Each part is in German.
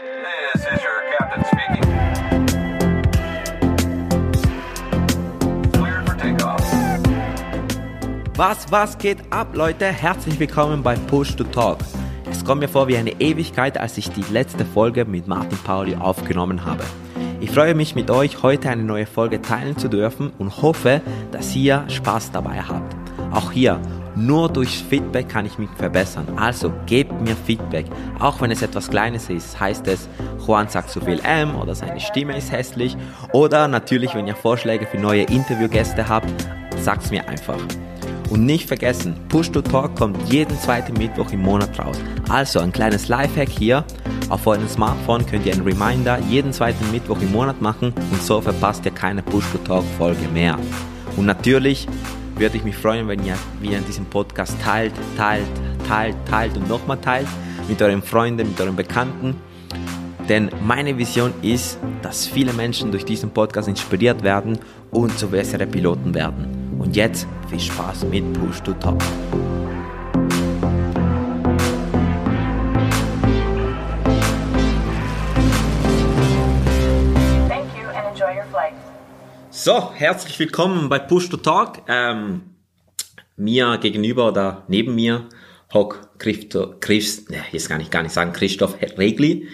This is your captain speaking. Was, was geht ab, Leute? Herzlich willkommen bei Push to Talk. Es kommt mir vor wie eine Ewigkeit, als ich die letzte Folge mit Martin Pauli aufgenommen habe. Ich freue mich mit euch heute eine neue Folge teilen zu dürfen und hoffe, dass ihr Spaß dabei habt. Auch hier, nur durch Feedback kann ich mich verbessern. Also gebt mir Feedback. Auch wenn es etwas Kleines ist, heißt es, Juan sagt zu viel M oder seine Stimme ist hässlich. Oder natürlich, wenn ihr Vorschläge für neue Interviewgäste habt, sagt's mir einfach. Und nicht vergessen, Push to Talk kommt jeden zweiten Mittwoch im Monat raus. Also ein kleines Lifehack hier. Auf eurem Smartphone könnt ihr einen Reminder jeden zweiten Mittwoch im Monat machen und so verpasst ihr keine Push to Talk Folge mehr. Und natürlich würde ich mich freuen, wenn ihr, wie ihr diesen Podcast teilt, teilt, teilt, teilt und nochmal teilt mit euren Freunden, mit euren Bekannten. Denn meine Vision ist, dass viele Menschen durch diesen Podcast inspiriert werden und zu bessere Piloten werden. Und jetzt viel Spaß mit Push to Talk. So, herzlich willkommen bei Push to Talk. Ähm, mir gegenüber oder neben mir hockt Christo, Christ, ne, jetzt kann ich gar nicht sagen, Christoph Regli.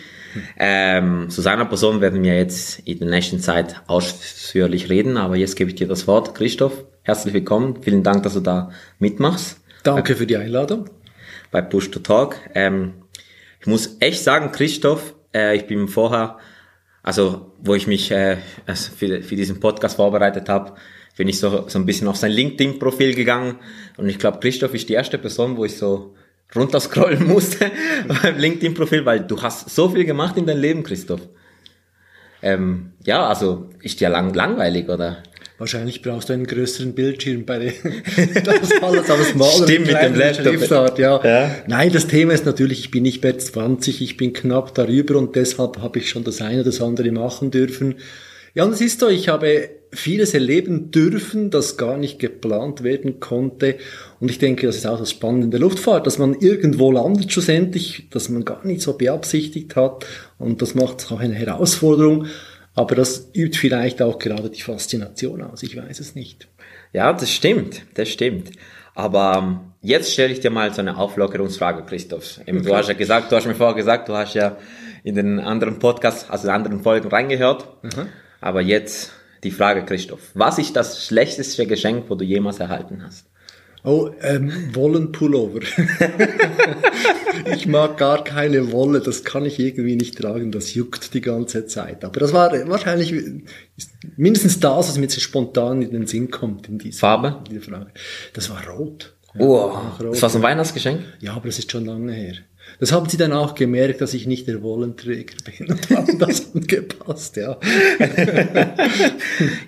Ähm, zu seiner Person werden wir jetzt in der nächsten Zeit ausführlich reden, aber jetzt gebe ich dir das Wort. Christoph, herzlich willkommen. Vielen Dank, dass du da mitmachst Danke für die Einladung. bei Push to Talk. Ähm, ich muss echt sagen, Christoph, äh, ich bin vorher, also wo ich mich äh, also für, für diesen Podcast vorbereitet habe, bin ich so, so ein bisschen auf sein LinkedIn-Profil gegangen und ich glaube, Christoph ist die erste Person, wo ich so runterscrollen musste beim LinkedIn-Profil, weil du hast so viel gemacht in deinem Leben, Christoph. Ähm, ja, also ist dir lang langweilig, oder? Wahrscheinlich brauchst du einen größeren Bildschirm bei der, das alles aufs Mal. Stimmt, mit dem Laptop. Ja. Ja. Nein, das Thema ist natürlich, ich bin nicht mehr 20, ich bin knapp darüber und deshalb habe ich schon das eine oder das andere machen dürfen. Ja, und es ist so, ich habe vieles erleben dürfen, das gar nicht geplant werden konnte. Und ich denke, das ist auch das Spannende in der Luftfahrt, dass man irgendwo landet schlussendlich, dass man gar nicht so beabsichtigt hat. Und das macht es auch eine Herausforderung. Aber das übt vielleicht auch gerade die Faszination aus. Ich weiß es nicht. Ja, das stimmt, das stimmt. Aber ähm, jetzt stelle ich dir mal so eine Auflockerungsfrage, Christoph. Eben, Du hast ja gesagt, du hast mir vorher gesagt, du hast ja in den anderen Podcasts, also in anderen Folgen reingehört. Aber jetzt die Frage, Christoph. Was ist das schlechteste Geschenk, wo du jemals erhalten hast? Oh, ähm, Wollenpullover. ich mag gar keine Wolle, das kann ich irgendwie nicht tragen, das juckt die ganze Zeit. Aber das war wahrscheinlich mindestens das, was mir jetzt spontan in den Sinn kommt in dieser, Farbe? in dieser Frage. Das war rot. Oh, rot. das war so ein Weihnachtsgeschenk? Ja, aber das ist schon lange her. Das haben sie dann auch gemerkt, dass ich nicht der Wollenträger bin und haben das angepasst, ja.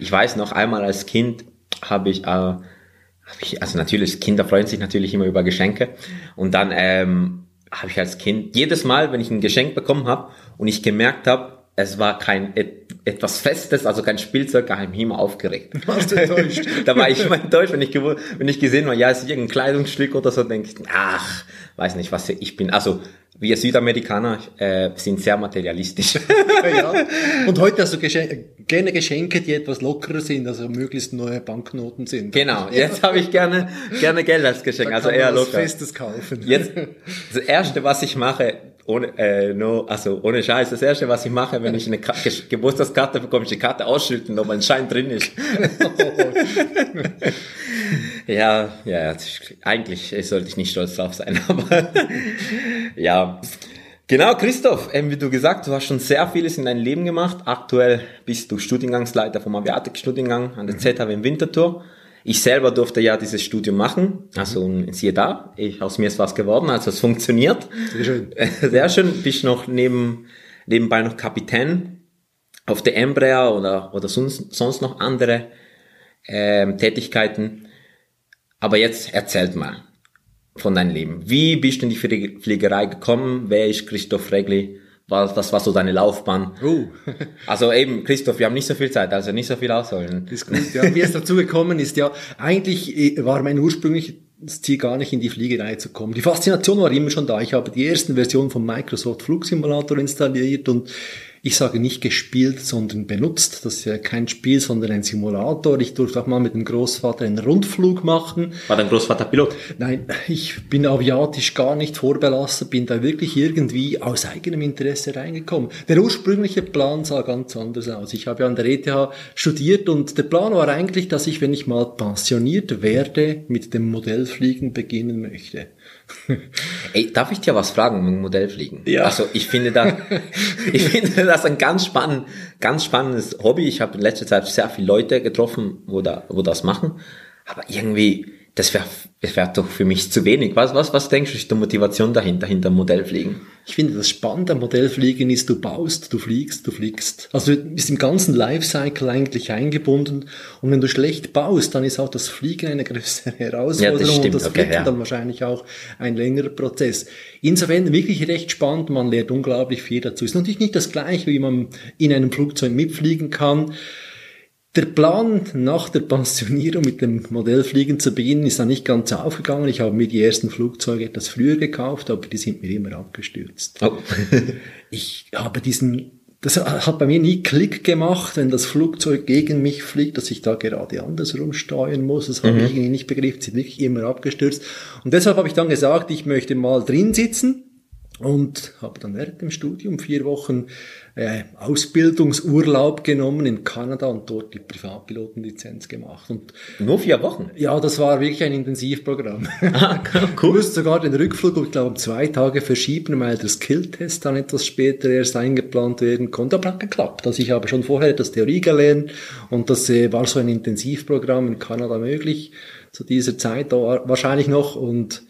Ich weiß noch einmal als Kind habe ich, äh, also natürlich, Kinder freuen sich natürlich immer über Geschenke. Und dann ähm, habe ich als Kind jedes Mal, wenn ich ein Geschenk bekommen habe und ich gemerkt habe, es war kein et, etwas Festes, also kein Spielzeug, habe ich mich immer aufgeregt. Warst du enttäuscht? da war ich immer enttäuscht, wenn ich, wenn ich gesehen habe, ja, es ist irgendein Kleidungsstück oder so, denke ich, ach, weiß nicht, was ich bin. Also wir Südamerikaner äh, sind sehr materialistisch. ja. Und heute hast du Geschen gerne Geschenke, die etwas lockerer sind, also möglichst neue Banknoten sind. genau, jetzt habe ich gerne, gerne Geld als Geschenk, also eher locker. Festes kaufen. Jetzt, das erste, was ich mache, ohne, äh, no, also ohne Scheiß, das erste, was ich mache, wenn ich eine Ka Ge Geburtstagskarte bekomme, ich die Karte ausschütten, ob ein Schein drin ist. ja, ja, ist- eigentlich sollte ich nicht stolz drauf sein, aber ja. Genau, Christoph, ähm, wie du gesagt, du hast schon sehr vieles in deinem Leben gemacht. Aktuell bist du Studiengangsleiter vom Aviatik-Studiengang an der ZHW in Winterthur. Ich selber durfte ja dieses Studium machen, also und siehe da, ich, aus mir ist was geworden, also es funktioniert. Sehr schön. Sehr schön, bist noch neben, nebenbei noch Kapitän auf der Embraer oder, oder sonst, sonst noch andere ähm, Tätigkeiten. Aber jetzt erzählt mal von deinem Leben. Wie bist du in die Flie- Fliegerei gekommen? Wer ist Christoph Regli? Was, was war so deine Laufbahn? Oh, Also eben, Christoph, wir haben nicht so viel Zeit, also nicht so viel ausholen. ist gut. Ja, wie es dazu gekommen ist, ja, eigentlich äh, war mein ursprünglicher das Ziel gar nicht in die Fliegerei zu kommen. Die Faszination war immer schon da. Ich habe die ersten Versionen von Microsoft Flugsimulator installiert und ich sage nicht gespielt, sondern benutzt. Das ist ja kein Spiel, sondern ein Simulator. Ich durfte auch mal mit dem Großvater einen Rundflug machen. War dein Großvater Pilot? Nein, ich bin aviatisch gar nicht vorbelastet, bin da wirklich irgendwie aus eigenem Interesse reingekommen. Der ursprüngliche Plan sah ganz anders aus. Ich habe ja an der ETH studiert und der Plan war eigentlich, dass ich, wenn ich mal pensioniert werde, mit dem Modellfliegen beginnen möchte. Ey, darf ich dir was fragen mit dem Modellfliegen? Ja. Also ich finde da, ich finde das ein ganz spannend, ganz spannendes Hobby. Ich habe in letzter Zeit sehr viele Leute getroffen, wo da, wo das machen. Aber irgendwie, das wäre das wär doch für mich zu wenig. Was, was, was denkst du, ist die Motivation dahinter, hinter dem Modellfliegen? Ich finde, das Spannende am Modellfliegen ist, du baust, du fliegst, du fliegst. Also du bist im ganzen Lifecycle eigentlich eingebunden. Und wenn du schlecht baust, dann ist auch das Fliegen eine größere Herausforderung Ja, das stimmt. und das Okay, Fliegen ja. dann wahrscheinlich auch ein längerer Prozess. Insofern wirklich recht spannend, man lernt unglaublich viel dazu. Ist natürlich nicht das gleiche, wie man in einem Flugzeug mitfliegen kann. Der Plan nach der Pensionierung mit dem Modellfliegen zu beginnen ist dann nicht ganz aufgegangen. Ich habe mir die ersten Flugzeuge etwas früher gekauft, aber die sind mir immer abgestürzt. Oh. Ich habe diesen, das hat bei mir nie Klick gemacht, wenn das Flugzeug gegen mich fliegt, dass ich da gerade andersrum steuern muss. Das habe ich irgendwie nicht begriffen, sind wirklich immer abgestürzt. Und deshalb habe ich dann gesagt, ich möchte mal drin sitzen und habe dann während dem Studium vier Wochen äh, Ausbildungsurlaub genommen in Kanada und dort die Privatpilotenlizenz gemacht. Und Nur vier Wochen. ja, das war wirklich ein Intensivprogramm. Ah, Ich musste sogar den Rückflug, ich glaube, um zwei Tage verschieben, weil der Skilltest dann etwas später erst eingeplant werden konnte. Aber hat geklappt. Also ich habe schon vorher das Theorie gelernt und das äh, war so ein Intensivprogramm in Kanada möglich zu dieser Zeit wahrscheinlich noch und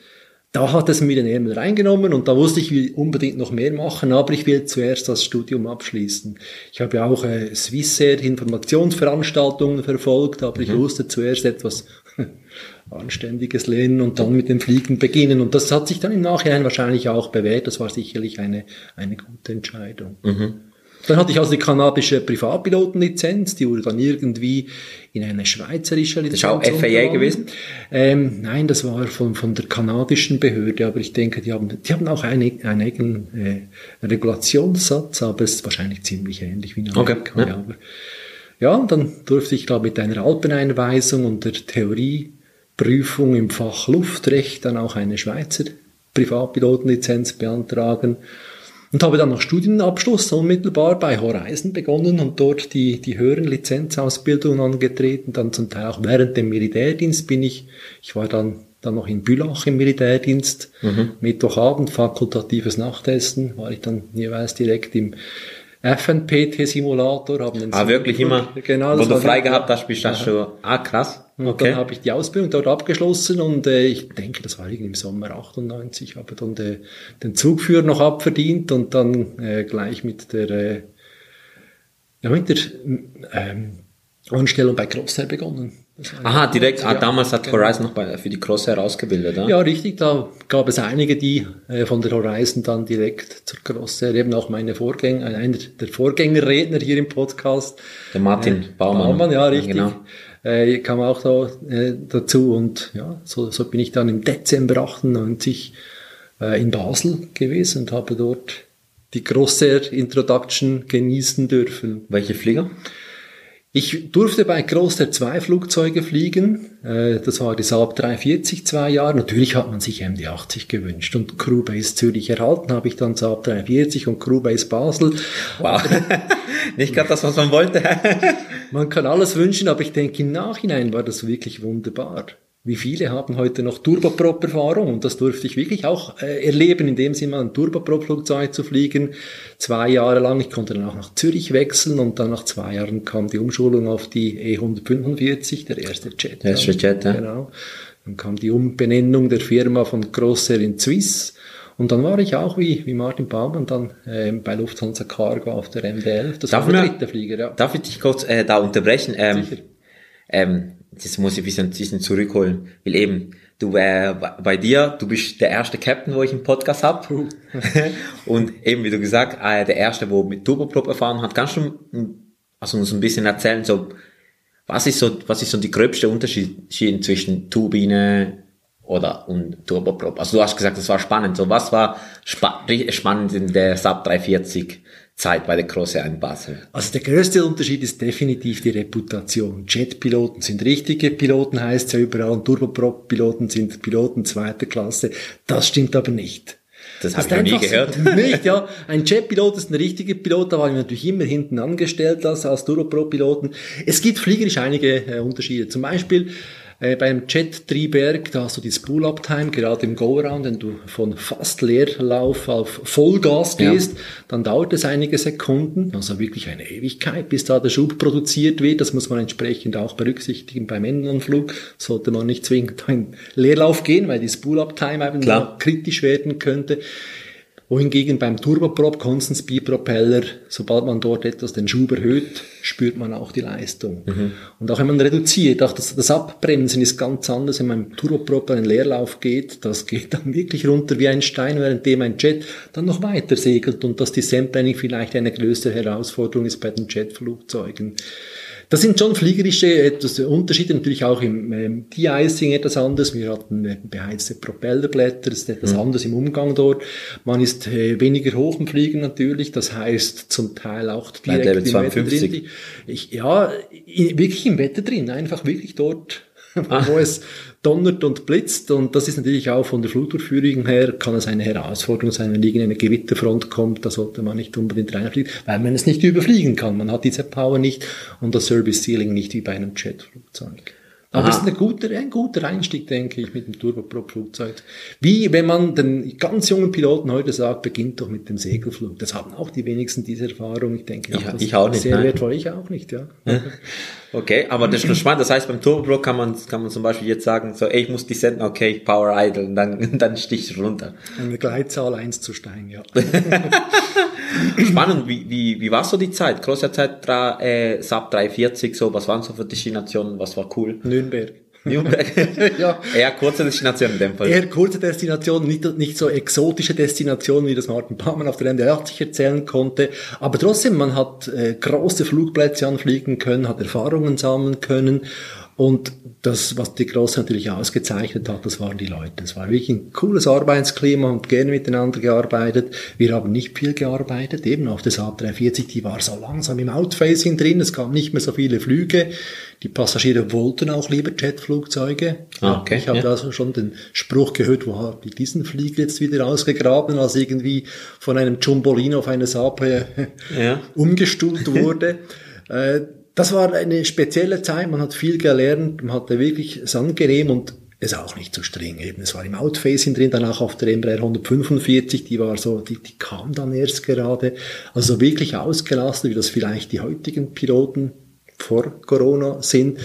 da hat es mir den Ärmel reingenommen und da wusste ich, ich will unbedingt noch mehr machen, aber ich will zuerst das Studium abschließen. Ich habe ja auch äh, Swissair Informationsveranstaltungen verfolgt, aber ich wusste zuerst etwas Anständiges lernen und dann mit dem Fliegen beginnen. Und das hat sich dann im Nachhinein wahrscheinlich auch bewährt. Das war sicherlich eine, eine gute Entscheidung. Dann hatte ich also die kanadische Privatpilotenlizenz, die wurde dann irgendwie in eine schweizerische Lizenz. ist auch FAA gewesen? Ähm, nein, das war von, von der kanadischen Behörde, aber ich denke, die haben, die haben auch einen, einen eigenen äh, Regulationssatz, aber es ist wahrscheinlich ziemlich ähnlich wie in Okay, Amerika. ja. Ja, aber, ja, und dann durfte ich da mit einer Alpeneinweisung und der Theorieprüfung im Fach Luftrecht dann auch eine Schweizer Privatpilotenlizenz beantragen und habe dann nach Studienabschluss unmittelbar bei Horizon begonnen und dort die, die höheren Lizenzausbildungen angetreten. Dann zum Teil auch während dem Militärdienst bin ich, ich war dann, dann noch in Bülach im Militärdienst. Mittwochabend, fakultatives Nachtessen, war ich dann jeweils direkt im FNPT-Simulator. haben den Ah, wirklich immer, Genau, wo du frei gehabt hast, bist du schon, ah, krass. und Okay. dann habe ich die Ausbildung dort abgeschlossen und äh, ich denke, das war irgendwie im Sommer 98, habe dann de, den Zugführer noch abverdient und dann äh, gleich mit der, äh, ja, mit der ähm, Anstellung bei Crosshair begonnen. Aha, direkt, ah, Ja, damals hat genau. Horizon noch bei, für die Cross herausgebildet, ja? Ja, richtig, da gab es einige, die äh, von der Horizon dann direkt zur Crosshair, eben auch meine Vorgänger, äh, einer der Vorgängerredner hier im Podcast, Der Martin Baumann. Baumann, ja, richtig. genau. Äh, kam auch da äh, dazu und ja, so, so bin ich dann im Dezember 98 äh, in Basel gewesen und habe dort die Crossair Introduction genießen dürfen. Welche Flieger? Ich durfte bei Crossair zwei Flugzeuge fliegen. Äh, Das war die Saab 340 zwei Jahre. Natürlich hat man sich MD-80 gewünscht und Crewbase Zürich erhalten habe ich dann Saab 340 und Crewbase Basel. Wow. Nicht gerade das, was man wollte. Man kann alles wünschen, aber ich denke, im Nachhinein war das wirklich wunderbar. Wie viele haben heute noch Turboprop-Erfahrung? Und das durfte ich wirklich auch äh, erleben, in dem Sinne mal ein Turboprop-Flugzeug zu fliegen. Zwei Jahre lang. Ich konnte dann auch nach Zürich wechseln und dann nach zwei Jahren kam die Umschulung auf die E145, der erste Jet. Der erste Jet, ja. Genau. Dann kam die Umbenennung der Firma von Crossair in Swiss. Und dann war ich auch wie, wie Martin Baumann dann ähm, bei Lufthansa Cargo auf der MD-11. Das Darf war der dritte Flieger, ja. Darf ich dich kurz äh, da unterbrechen? Ähm, Sicher. ähm, das muss ich ein bisschen, ein bisschen zurückholen. Weil eben, du äh, bei- dir, du bist der erste Captain, wo ich im Podcast hab. Und eben, wie du gesagt, äh, der erste, wo mit Turboprop erfahren hat. Kannst du also uns ein bisschen erzählen, so was ist so, was ist so die gröbste Unterschied zwischen Turbine oder und Turboprop? Also du hast gesagt, das war spannend. So was war spa spannend in der Sub 340 Zeit bei der Crosse in Basel? Also der größte Unterschied ist definitiv die Reputation. Jetpiloten sind richtige Piloten, heißt ja überall, und Turboprop-Piloten sind Piloten zweiter Klasse. Das stimmt aber nicht. Das habe ich noch nie gehört. So nicht, ja. Ein Jetpilot ist ein richtiger Pilot, da war ich natürlich immer hinten angestellt als, als Turboprop-Piloten. Es gibt fliegerisch einige äh, Unterschiede. Zum Beispiel äh, beim Jet Triberg, da hast du die Spool-Up-Time, gerade im Go-Around, wenn du von fast Leerlauf auf Vollgas gehst, ja. dann dauert es einige Sekunden, also wirklich eine Ewigkeit, bis da der Schub produziert wird. Das muss man entsprechend auch berücksichtigen beim Endanflug. Sollte man nicht zwingend in Leerlauf gehen, weil die Spool-Up-Time eben kritisch werden könnte wohingegen beim Turboprop Constant Speed Propeller, sobald man dort etwas den Schub erhöht, spürt man auch die Leistung. Mhm. Und auch wenn man reduziert, auch das, das Abbremsen ist ganz anders, wenn man im Turboprop einen Leerlauf geht, das geht dann wirklich runter wie ein Stein, währenddem ein Jet dann noch weiter segelt und dass die Sampling vielleicht eine größere Herausforderung ist bei den Jetflugzeugen. Das sind schon fliegerische etwas Unterschiede, natürlich auch im ähm, De-Icing etwas anders. Wir hatten äh, beheizte Propellerblätter, das ist etwas mhm. anders im Umgang dort. Man ist äh, weniger hoch im Fliegen natürlich, das heißt zum Teil auch direkt im 52. Wetter drin. Ich, ja, wirklich im Wetter drin, einfach wirklich dort. wo es donnert und blitzt. Und das ist natürlich auch von der Flugdurchführung her, kann es eine Herausforderung sein, wenn irgendeine Gewitterfront kommt, da sollte man nicht unbedingt reinfliegen, weil man es nicht überfliegen kann. Man hat diese Power nicht und das Service Ceiling nicht wie bei einem Jetflugzeug. Aber es ist ein guter, ein guter Einstieg, denke ich, mit dem Turboprop-Flugzeug. Wie wenn man den ganz jungen Piloten heute sagt, beginnt doch mit dem Segelflug. Das haben auch die wenigsten diese Erfahrung. Ich denke, ich, ich auch nicht, sehr nein. wertvoll. Ich auch nicht, ja. Okay, aber das ist schon spannend. Das heißt, beim Turboprop kann man, kann man zum Beispiel jetzt sagen, so, ey, ich muss die senden, okay, Power Idle, und dann, dann stichst du runter. Eine Gleitzahl eins zu steigen, ja. Spannend, wie, wie, wie war so die Zeit? Große Zeit, äh, Sub 340, so, was waren so für Destinationen, was war cool? Nürnberg. Nürnberg. ja. Eher kurze Destination in dem Fall. Eher kurze Destination, nicht, nicht so exotische Destination, wie das Martin Baumann auf der Ende 80 erzählen konnte. Aber trotzdem, man hat äh, große Flugplätze anfliegen können, hat Erfahrungen sammeln können und das, was die Große natürlich ausgezeichnet hat, das waren die Leute. Es war wirklich ein cooles Arbeitsklima und gerne miteinander gearbeitet. Wir haben nicht viel gearbeitet, eben auf der Saab 340, die war so langsam im Outfacing drin, es gab nicht mehr so viele Flüge. Die Passagiere wollten auch lieber Jetflugzeuge. Ah, okay, ich habe ja. also schon den Spruch gehört, wo habe ich diesen Flieger jetzt wieder ausgegraben, als irgendwie von einem Jumbolino auf eine Saab äh, ja. umgestuhlt wurde. Das war eine spezielle Zeit, man hat viel gelernt, man hatte wirklich es angenehm und es auch nicht so streng. Eben, es war im Outfacing drin, danach auf der Embraer 145, die war so, die, die kam dann erst gerade. Also wirklich ausgelassen, wie das vielleicht die heutigen Piloten vor Corona sind.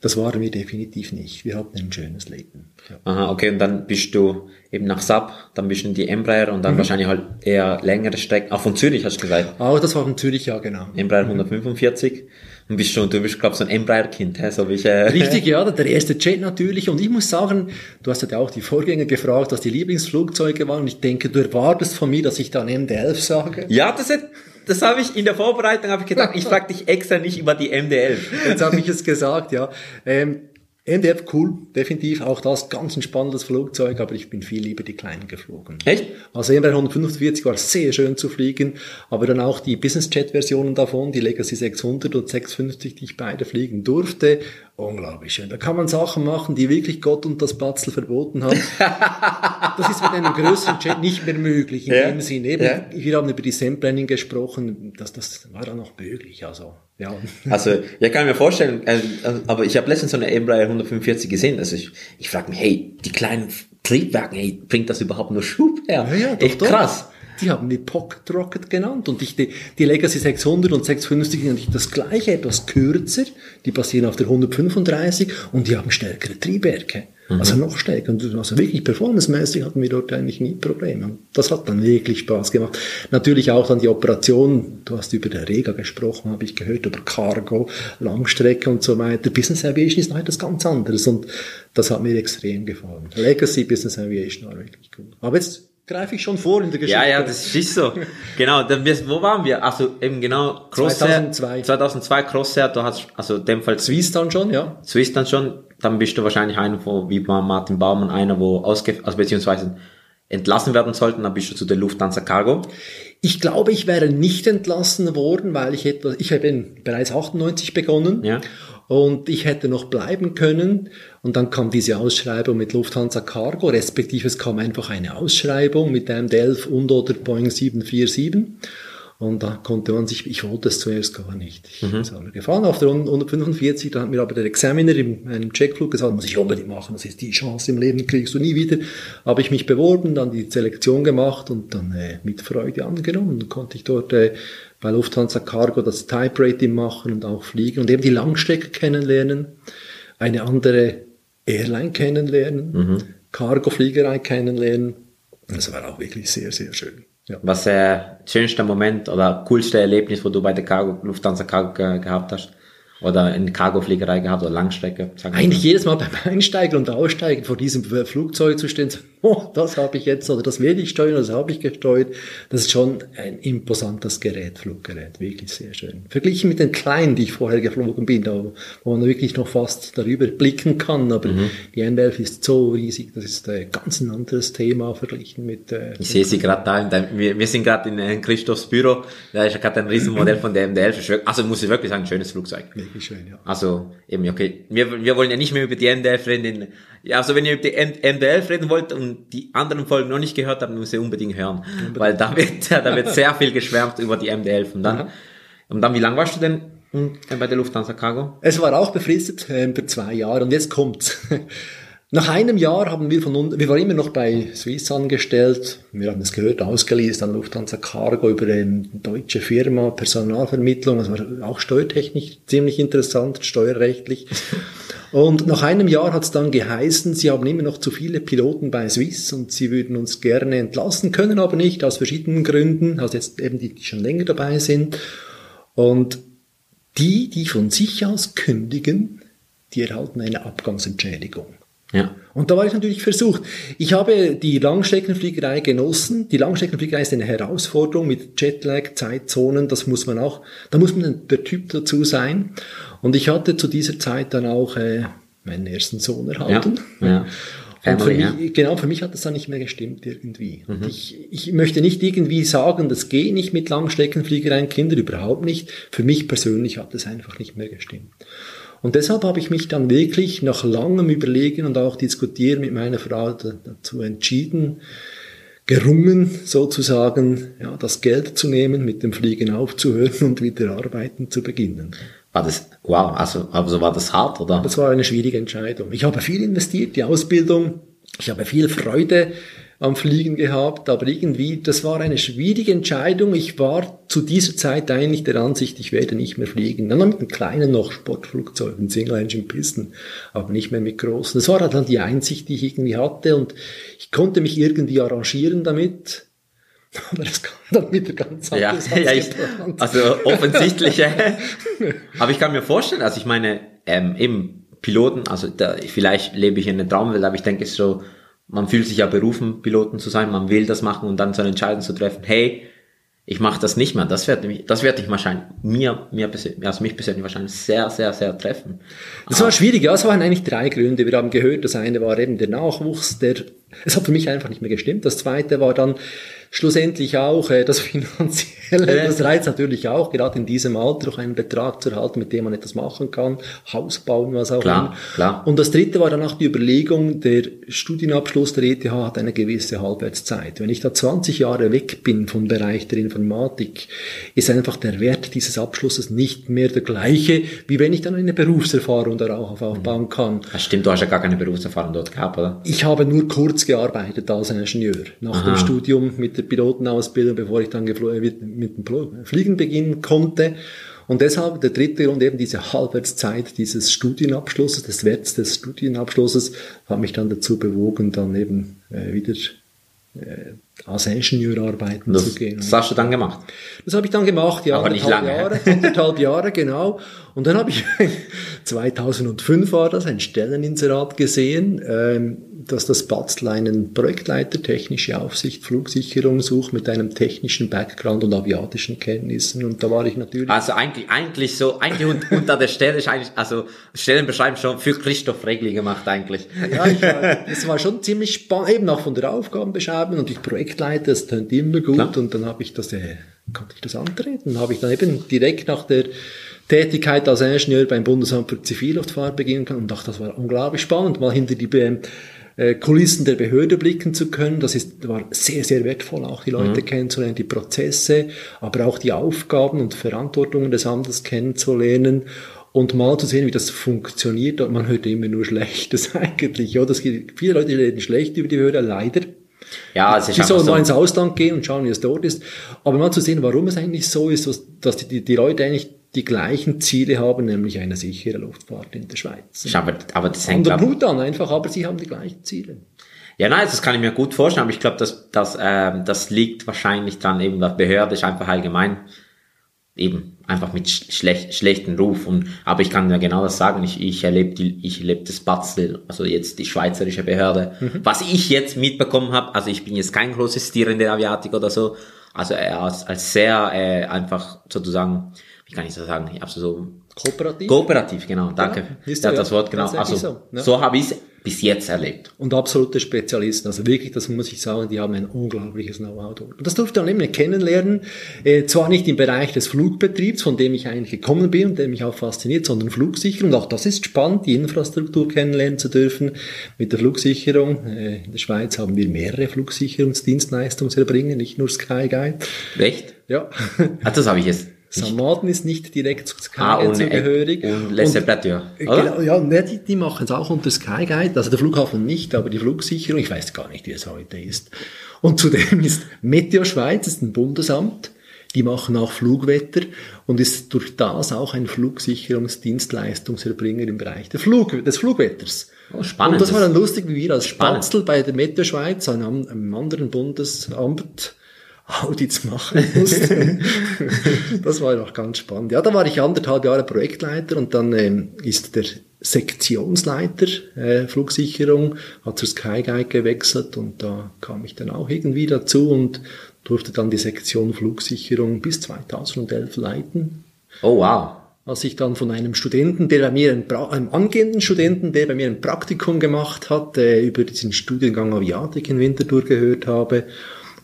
Das waren wir definitiv nicht. Wir hatten ein schönes Leben. Ja. Aha, okay, und dann bist du eben nach Sab, dann bist du in die Embraer und dann mhm. wahrscheinlich halt eher längere Strecken. Auch von Zürich hast du gesagt. Auch das war von Zürich, ja, genau. Embraer 145. Und bist schon, du bist, glaub so ein Embraer-Kind, so wie ich, äh Richtig, ja, der erste Jet natürlich. Und ich muss sagen, du hast ja auch die Vorgänger gefragt, was die Lieblingsflugzeuge waren. Und ich denke, du erwartest von mir, dass ich dann MD-11 sage. Ja, das hat, das habe ich in der Vorbereitung habe ich gedacht, ich frage dich extra nicht über die MD-11. Jetzt habe ich es gesagt, ja. Ähm, NDF cool, definitiv auch das ganz ein spannendes Flugzeug, aber ich bin viel lieber die kleinen geflogen. Echt? Also Embraer 145 war sehr schön zu fliegen, aber dann auch die Business Jet Versionen davon, die Legacy 600 und 650, die ich beide fliegen durfte, unglaublich schön. Da kann man Sachen machen, die wirklich Gott und das Batzel verboten haben. das ist mit einem größeren Jet nicht mehr möglich in ja. dem Sinne. Eben, ja. Wir haben über die Samplanning gesprochen, das, das war dann noch möglich, also. Ja. Also, ja, kann ich mir vorstellen, äh, aber ich habe letztens so eine Embraer 145 gesehen, also ich, ich frage mich, hey, die kleinen Triebwerke, hey, bringt das überhaupt nur Schub her? Ja, ja, doch, Echt krass. Die haben die Pocket Rocket genannt und ich, die, die Legacy 600 und 650 sind natürlich das gleiche, etwas kürzer, die basieren auf der 135 und die haben stärkere Triebwerke. Mhm. Also noch stärker. Und also wirklich performancemäßig hatten wir dort eigentlich nie Probleme. das hat dann wirklich Spaß gemacht. Natürlich auch dann die Operation, du hast über der Rega gesprochen, habe ich gehört, über Cargo, Langstrecke und so weiter. Business Aviation ist noch etwas ganz anderes und das hat mir extrem gefallen. Legacy Business Aviation war wirklich gut. Aber jetzt greife ich schon vor in der Geschichte. Ja, ja, das ist so. genau, dann, wo waren wir? Also eben genau Crossair. 2002. 2002 Crossair, du hast also in dem Fall Swiss dann schon, ja. Swiss dann schon dann bist du wahrscheinlich einer, wo, wie bei Martin Baumann, einer, wo ausge, also beziehungsweise entlassen werden sollten, dann bist du zu der Lufthansa Cargo. Ich glaube, ich wäre nicht entlassen worden, weil ich etwa, ich habe bereits 98 begonnen. Ja. Und ich hätte noch bleiben können. Und dann kam diese Ausschreibung mit Lufthansa Cargo, respektive es kam einfach eine Ausschreibung mit einem Delf und oder Boeing 747. Und da konnte man sich, ich wollte es zuerst gar nicht. Ich mhm. bin gefahren auf der 145, da hat mir aber der Examiner in einem Checkflug gesagt, muss ich unbedingt machen, das ist die Chance im Leben, kriegst du nie wieder. Habe ich mich beworben, dann die Selektion gemacht und dann äh, mit Freude angenommen. Dann konnte ich dort äh, bei Lufthansa Cargo das Type Rating machen und auch fliegen und eben die Langstrecke kennenlernen, eine andere Airline kennenlernen, mhm. Cargo-Fliegerei kennenlernen. Das war auch wirklich sehr, sehr schön. Ja. Was der schönste Moment oder coolste Erlebnis, wo du bei der Cargo, Lufthansa Cargo gehabt hast? Oder eine Cargofliegerei gehabt oder Langstrecke? Eigentlich jedes Mal beim Einsteigen und Aussteigen vor diesem Flugzeug zu stehen, oh, das habe ich jetzt oder das werde ich steuern, das habe ich gesteuert. Das ist schon ein imposantes Gerät, Fluggerät, wirklich sehr schön. Verglichen mit den kleinen, die ich vorher geflogen bin, da, wo man wirklich noch fast darüber blicken kann, aber mhm. die N11 ist so riesig, das ist ein ganz ein anderes Thema verglichen mit... Äh, ich sehe sie gerade da, wir, wir sind gerade in äh, Christophs Büro, da ist gerade ein Riesenmodell von der M11, also muss ich wirklich sagen, ein schönes Flugzeug wirklich schön, ja. Also, eben, okay. Wir, wir wollen ja nicht mehr über die MDF reden. Ja, also wenn ihr über die MDF reden wollt und die anderen Folgen noch nicht gehört habt, müsst ihr unbedingt hören. Unbedingt. Weil da wird, da wird sehr viel geschwärmt über die MD11. Und dann, und dann, wie lange warst du denn bei der Lufthansa Cargo? Es war auch befristet äh, für zwei Jahre und jetzt kommt's. Nach einem Jahr haben wir von uns, wir waren immer noch bei Swiss angestellt, wir haben es gehört, ausgeliehen an Lufthansa Cargo über eine deutsche Firma, Personalvermittlung, das war auch steuertechnisch ziemlich interessant, steuerrechtlich. Und nach einem Jahr hat es dann geheißen, sie haben immer noch zu viele Piloten bei Swiss und sie würden uns gerne entlassen, können aber nicht, aus verschiedenen Gründen, also jetzt eben die, die schon länger dabei sind. Und die, die von sich aus kündigen, die erhalten eine Abgangsentschädigung. Ja. Und da war ich natürlich versucht. Ich habe die Langstreckenfliegerei genossen. Die Langstreckenfliegerei ist eine Herausforderung mit Jetlag, Zeitzonen. Das muss man auch, da muss man der Typ dazu sein. Und ich hatte zu dieser Zeit dann auch äh, meinen ersten Sohn erhalten. Ja, ja. Und für mich. Genau, für mich hat das dann nicht mehr gestimmt irgendwie. Mhm. ich, ich möchte nicht irgendwie sagen, das geht nicht mit Langstreckenfliegereien, Kinder überhaupt nicht. Für mich persönlich hat das einfach nicht mehr gestimmt. Und deshalb habe ich mich dann wirklich nach langem Überlegen und auch Diskutieren mit meiner Frau dazu entschieden, gerungen sozusagen, ja, das Geld zu nehmen, mit dem Fliegen aufzuhören und wieder arbeiten zu beginnen. War das, wow, also, also war das hart, oder? Das war eine schwierige Entscheidung. Ich habe viel investiert, die Ausbildung, ich habe viel Freude am Fliegen gehabt, aber irgendwie, das war eine schwierige Entscheidung. Ich war zu dieser Zeit eigentlich der Ansicht, ich werde nicht mehr fliegen. Dann mit einem kleinen noch Sportflugzeugen, Single-Engine-Pisten, aber nicht mehr mit großen. Das war halt dann die Einsicht, die ich irgendwie hatte und ich konnte mich irgendwie arrangieren damit. Aber das kam dann wieder ganz anders. Ja, ja ich, also offensichtlich. aber ich kann mir vorstellen, also ich meine, ähm, eben Piloten, also da, vielleicht lebe ich in einer Traumwelt, aber ich denke es so, man fühlt sich ja berufen, Piloten zu sein, man will das machen und dann so eine Entscheidung zu treffen, hey, ich mache das nicht mehr. Das wird mich, das wird dich wahrscheinlich mir, mir also mich persönlich wahrscheinlich sehr, sehr, sehr treffen. Das war schwierig. Ja, es waren eigentlich drei Gründe. Wir haben gehört, das eine war eben der Nachwuchs, der, es hat für mich einfach nicht mehr gestimmt. Das zweite war dann schlussendlich auch äh, das Finanzielle, das reizt natürlich auch, gerade in diesem Alter noch einen Betrag zu erhalten, mit dem man etwas machen kann, Haus bauen, was auch klar, immer. Klar. Und das dritte war dann auch die Überlegung, der Studienabschluss der ETH hat eine gewisse Halbwertszeit. Wenn ich da 20 Jahre weg bin vom Bereich der Informatik, ist einfach der Wert dieses Abschlusses nicht mehr der gleiche, wie wenn ich dann eine Berufserfahrung darauf aufbauen kann. Das stimmt, du hast ja gar keine Berufserfahrung dort gehabt, oder? Ich habe nur kurz gearbeitet als Ingenieur. Nach Aha. dem Studium mit der Pilotenausbildung, bevor ich dann mit dem Fliegen beginnen konnte. Und deshalb der dritte Grund, eben diese Halbwertszeit dieses Studienabschlusses, des Werts des Studienabschlusses, hat mich dann dazu bewogen, dann eben äh, wieder äh, als Ingenieur arbeiten Das, zu gehen. das hast du dann gemacht. Das habe ich dann gemacht, ja, Aber nicht lange, Jahre, anderthalb Jahre, genau. Und dann habe ich 2005 war das ein Stelleninserat gesehen, ähm, dass das Batzl einen Projektleiter technische Aufsicht Flugsicherung sucht mit einem technischen Background und aviatischen Kenntnissen. Und da war ich natürlich Also eigentlich, eigentlich so, eigentlich un- unter der Stelle ist eigentlich, also Stellenbeschreibung schon für Christoph Regli gemacht eigentlich. Ja, ich war, es war schon ziemlich spannend, eben auch von der Aufgabenbeschreibung und ich Projektleiter, das tönt immer gut Klar. und dann habe ich das, äh, konnte ich das antreten, dann habe ich dann eben direkt nach der Tätigkeit als Ingenieur beim Bundesamt für Zivilluftfahrt beginnen können und dachte, das war unglaublich spannend, mal hinter die ähm, äh, Kulissen der Behörde blicken zu können. Das ist, war sehr, sehr wertvoll, auch die Leute kennenzulernen, die Prozesse, aber auch die Aufgaben und Verantwortungen des Amtes kennenzulernen und mal zu sehen, wie das funktioniert. Und man hört immer nur Schlechtes eigentlich. Oder? Es gibt viele Leute, die reden schlecht über die Behörde, leider. Ja, es ist Die sollen so. mal ins Ausland gehen und schauen, wie es dort ist. Aber mal zu sehen, warum es eigentlich so ist, dass die, die, die Leute eigentlich die gleichen Ziele haben, nämlich eine sichere Luftfahrt in der Schweiz. Aber, aber das hängt, glaub, Hut an einfach, aber sie haben die gleichen Ziele. ja, nein, das kann ich mir gut vorstellen, aber ich glaube, das, das, ähm, das liegt wahrscheinlich dran, eben, dass Behörde ist einfach allgemein, eben, einfach mit sch schlecht, schlechten Ruf. Und, aber ich kann mir genau das sagen, ich, ich erlebe die, ich erlebe das Batzel, also jetzt die schweizerische Behörde. Was ich jetzt mitbekommen habe, also ich bin jetzt kein großes Tier in der Aviatik oder so, also als, als sehr, äh, einfach sozusagen, wie kann ich das sagen, ich habe so Kooperativ. Kooperativ, genau, danke. ist ja, so, ja. das Wort genau. Also so, ja. so habe ich es bis jetzt erlebt. und absolute Spezialisten. Also wirklich, das muss ich sagen, die haben ein unglaubliches Know-how dort. Und das durfte ich dann eben kennenlernen. Äh, zwar nicht im Bereich des Flugbetriebs, von dem ich eigentlich gekommen bin und der mich auch fasziniert, sondern Flugsicherung. Und auch das ist spannend, die Infrastruktur kennenlernen zu dürfen mit der Flugsicherung. Äh, in der Schweiz haben wir mehrere Flugsicherungsdienstleistungserbringer, nicht nur Skyguide. Echt? Ja. Ah, das habe ich jetzt. Samaten ist nicht direkt zu Ah, Skyguide und, zugehörig. und Les Separateur, oder? Genau, ja, ne, die, die machen es auch unter Skyguide, also der Flughafen nicht, aber die Flugsicherung, ich weiß gar nicht, wie es heute ist. Und zudem ist Meteo Schweiz, ist ein Bundesamt, die machen auch Flugwetter und ist durch das auch ein Flugsicherungsdienstleistungserbringer im Bereich Flug, des Flugwetters. Oh, spannend. Und das war dann lustig, wie wir als. Spatzel bei der Meteo Schweiz, einem, einem anderen Bundesamt, Audits machen mussten. das war noch ganz spannend. Ja, da war ich anderthalb Jahre Projektleiter und dann ähm, ist der Sektionsleiter äh, Flugsicherung, hat zur Skyguide gewechselt und da kam ich dann auch irgendwie dazu und durfte dann die Sektion Flugsicherung bis 2011 leiten. Oh, wow. Als ich dann von einem Studenten, der bei mir, ein einem angehenden Studenten, der bei mir ein Praktikum gemacht hat, äh, über diesen Studiengang Aviatik in Winterthur gehört habe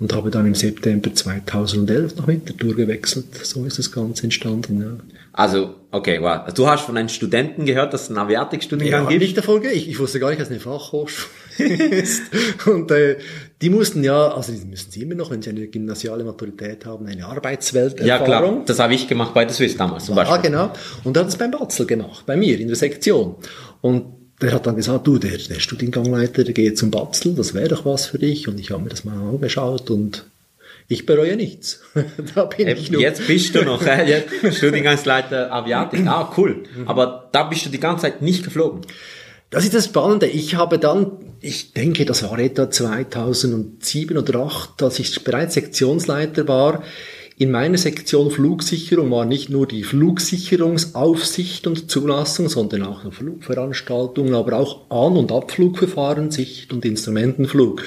und habe dann im September 2011 nach Winterthur gewechselt. So ist das Ganze entstanden. Ja. Also, okay, wow. Du hast von einem Studenten gehört, dass es einen Aviatikstudiengang Ja, gibt? nicht davon ich, ich wusste gar nicht, dass es eine Fachhochschule ist. Und äh, die mussten ja, also die müssen sie immer noch, wenn sie eine gymnasiale Maturität haben, eine Arbeitswelterfahrung. Ja, klar. Das habe ich gemacht bei der Swiss damals zum Ah, Beispiel. genau. Und er hat es beim Batzel gemacht, bei mir in der Sektion. Und der hat dann gesagt, du, der, der Studiengangleiter, der geht zum Batzel, das wäre doch was für dich. Und ich habe mir das mal angeschaut und ich bereue nichts. da bin ich Eben, nur. Jetzt bist du noch äh, Studiengangsleiter Aviatik. Ah, cool. Aber da bist du die ganze Zeit nicht geflogen. Das ist das Spannende. Ich habe dann, ich denke, das war etwa 2007 oder 2008, als ich bereits Sektionsleiter war, in meiner Sektion Flugsicherung war nicht nur die Flugsicherungsaufsicht und Zulassung, sondern auch noch Flugveranstaltungen, aber auch An- und Abflugverfahren, Sicht- und Instrumentenflug.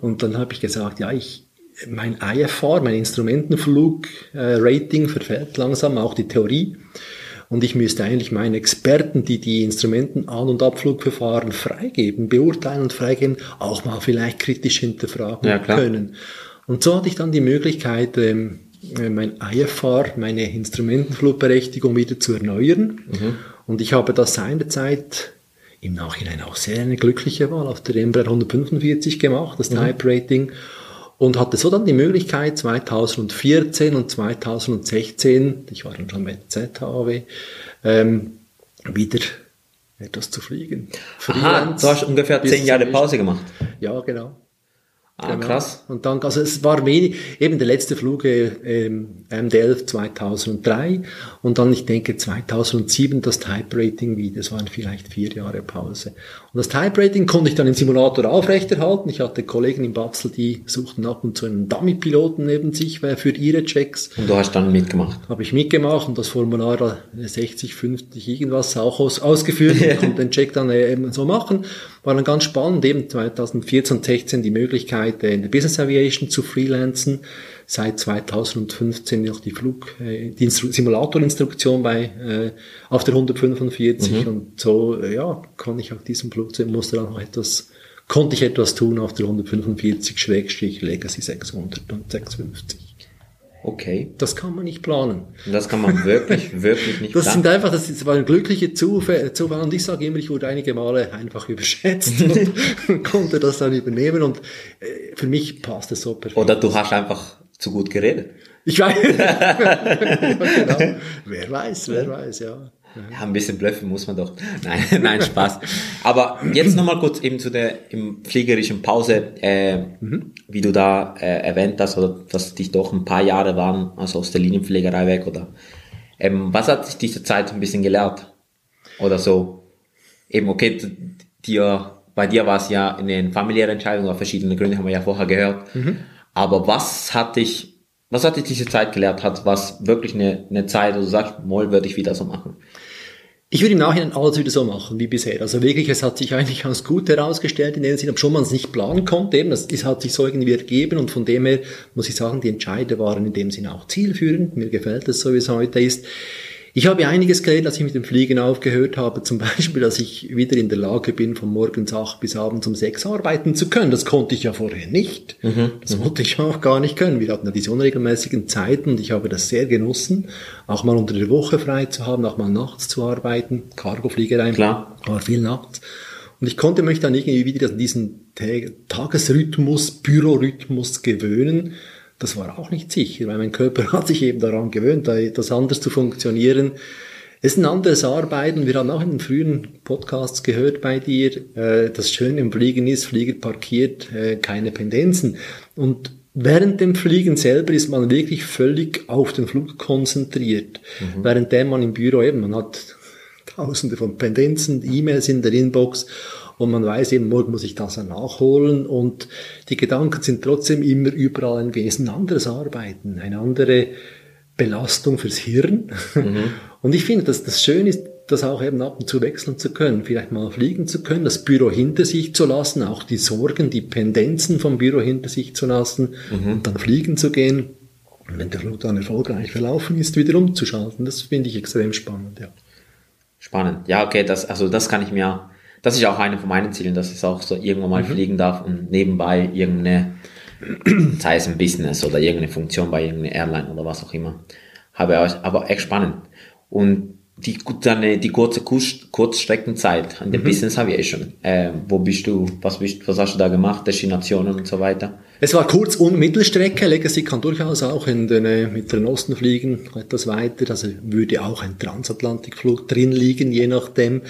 Und dann habe ich gesagt, ja, ich, mein IFR, mein Instrumentenflug-Rating verfällt langsam, auch die Theorie. Und ich müsste eigentlich meinen Experten, die die Instrumenten An- und Abflugverfahren freigeben, beurteilen und freigeben, auch mal vielleicht kritisch hinterfragen Ja, können. Und so hatte ich dann die Möglichkeit, ähm, äh, mein IFR, meine Instrumentenflugberechtigung wieder zu erneuern. Und ich habe das seinerzeit im Nachhinein auch sehr eine glückliche Wahl auf der Embraer 145 gemacht, das Type Rating. Und hatte so dann die Möglichkeit 2014 und 2016, ich war dann schon bei ZHW, ähm, wieder etwas zu fliegen. Aha, du hast ungefähr zehn Jahre Pause gemacht. Ja, genau. Ah, krass. Und dann, also es war wenig, eben der letzte Flug äh, ähm, MD-11 2003 und dann, ich denke, 2007 das Type-Rating wieder. Das waren vielleicht vier Jahre Pause. Und das Type-Rating konnte ich dann im Simulator aufrechterhalten. Ich hatte Kollegen in Basel, die suchten ab und zu einen Dummy-Piloten neben sich äh, für ihre Checks. Und du hast dann mitgemacht? Habe ich mitgemacht und das Formular 60, 50 irgendwas auch aus, ausgeführt und den Check dann äh, eben so machen. War dann ganz spannend, eben 2014, 16 die Möglichkeit, äh, in der Business Aviation zu freelancen. Seit 2015 noch die Flug, äh, die Instru Simulatorinstruktion bei, äh, auf der 145 Mhm. und so, äh, ja, kann ich auf diesem Flugzeug, musste dann noch etwas, konnte ich etwas tun auf der 145 Schrägstrich Legacy 600 und 650. Okay. Das kann man nicht planen. Das kann man wirklich, wirklich nicht Das planen. sind einfach, das ist- war ein glücklicher Zufall, Zufall. Und ich sage immer, ich wurde einige Male einfach überschätzt und konnte das dann übernehmen. Und äh, für mich passt es so perfekt. Oder du hast einfach zu gut geredet. Ich weiß. genau. Wer weiß, wer weiß, ja. Ja, ein bisschen bluffen muss man doch. Nein, nein, Spaß. Aber jetzt nochmal kurz eben zu der im fliegerischen Pause, äh, wie du da äh, erwähnt hast, oder dass dich doch ein paar Jahre waren, also aus der Linienpflegerei weg, oder ähm, was hat sich diese Zeit ein bisschen gelehrt? Oder so? Eben, okay, dir, bei dir war es ja eine familiäre Entscheidung, aus verschiedenen Gründen haben wir ja vorher gehört. Aber was hat dich, was hat dich diese Zeit gelehrt? Hat was wirklich eine, eine Zeit, wo du sagst, Moll würde ich wieder so machen? Ich würde im Nachhinein alles wieder so machen wie bisher. Also wirklich, es hat sich eigentlich als gut herausgestellt in dem Sinne, obwohl man es nicht planen konnte. Eben, das ist, hat sich so irgendwie ergeben und von dem her muss ich sagen, die Entscheide waren in dem Sinne auch zielführend. Mir gefällt es so, wie es heute ist. Ich habe einiges gelernt, als ich mit dem Fliegen aufgehört habe. Zum Beispiel, dass ich wieder in der Lage bin, von morgens acht bis abends um sechs arbeiten zu können. Das konnte ich ja vorher nicht. Das wollte ich auch gar nicht können. Wir hatten ja diese unregelmäßigen Zeiten und ich habe das sehr genossen, auch mal unter der Woche frei zu haben, auch mal nachts zu arbeiten. Cargofliegerei. Klar. War viel nachts. Und ich konnte mich dann irgendwie wieder an diesen Ta- Tagesrhythmus, Bürorhythmus gewöhnen. Das war auch nicht sicher, weil mein Körper hat sich eben daran gewöhnt, da etwas anders zu funktionieren. Es ist ein anderes Arbeiten. Wir haben auch in den frühen Podcasts gehört bei dir, äh, das Schöne im Fliegen ist, Flieger parkiert, äh, keine Pendenzen. Und während dem Fliegen selber ist man wirklich völlig auf den Flug konzentriert. Währenddem man im Büro eben, man hat tausende von Pendenzen, E-Mails in der Inbox und man weiß eben, morgen muss ich das nachholen und die Gedanken sind trotzdem immer überall ein Wesen anderes Arbeiten, eine andere Belastung fürs Hirn. Und ich finde, dass das schön ist, das auch eben ab und zu wechseln zu können, vielleicht mal fliegen zu können, das Büro hinter sich zu lassen, auch die Sorgen, die Pendenzen vom Büro hinter sich zu lassen und dann fliegen zu gehen. Und wenn der Flug dann erfolgreich verlaufen ist, wieder umzuschalten. Das finde ich extrem spannend, ja. Spannend. Ja, okay, das, also das kann ich mir, das ist auch eine von meinen Zielen, dass ich auch so irgendwann mal fliegen darf und nebenbei irgendeine, sei es ein Business oder irgendeine Funktion bei irgendeiner Airline oder was auch immer, habe ich, aber echt spannend. Und die, deine, die kurze Kurz, Kurzstreckenzeit an der Business Aviation, äh, wo bist du, was bist, was hast du da gemacht, Destinationen und so weiter? Es war Kurz- und Mittelstrecke. Legacy kann durchaus auch in den äh, Mittleren Osten fliegen, etwas weiter. Also würde auch ein Transatlantikflug drin liegen, je nachdem.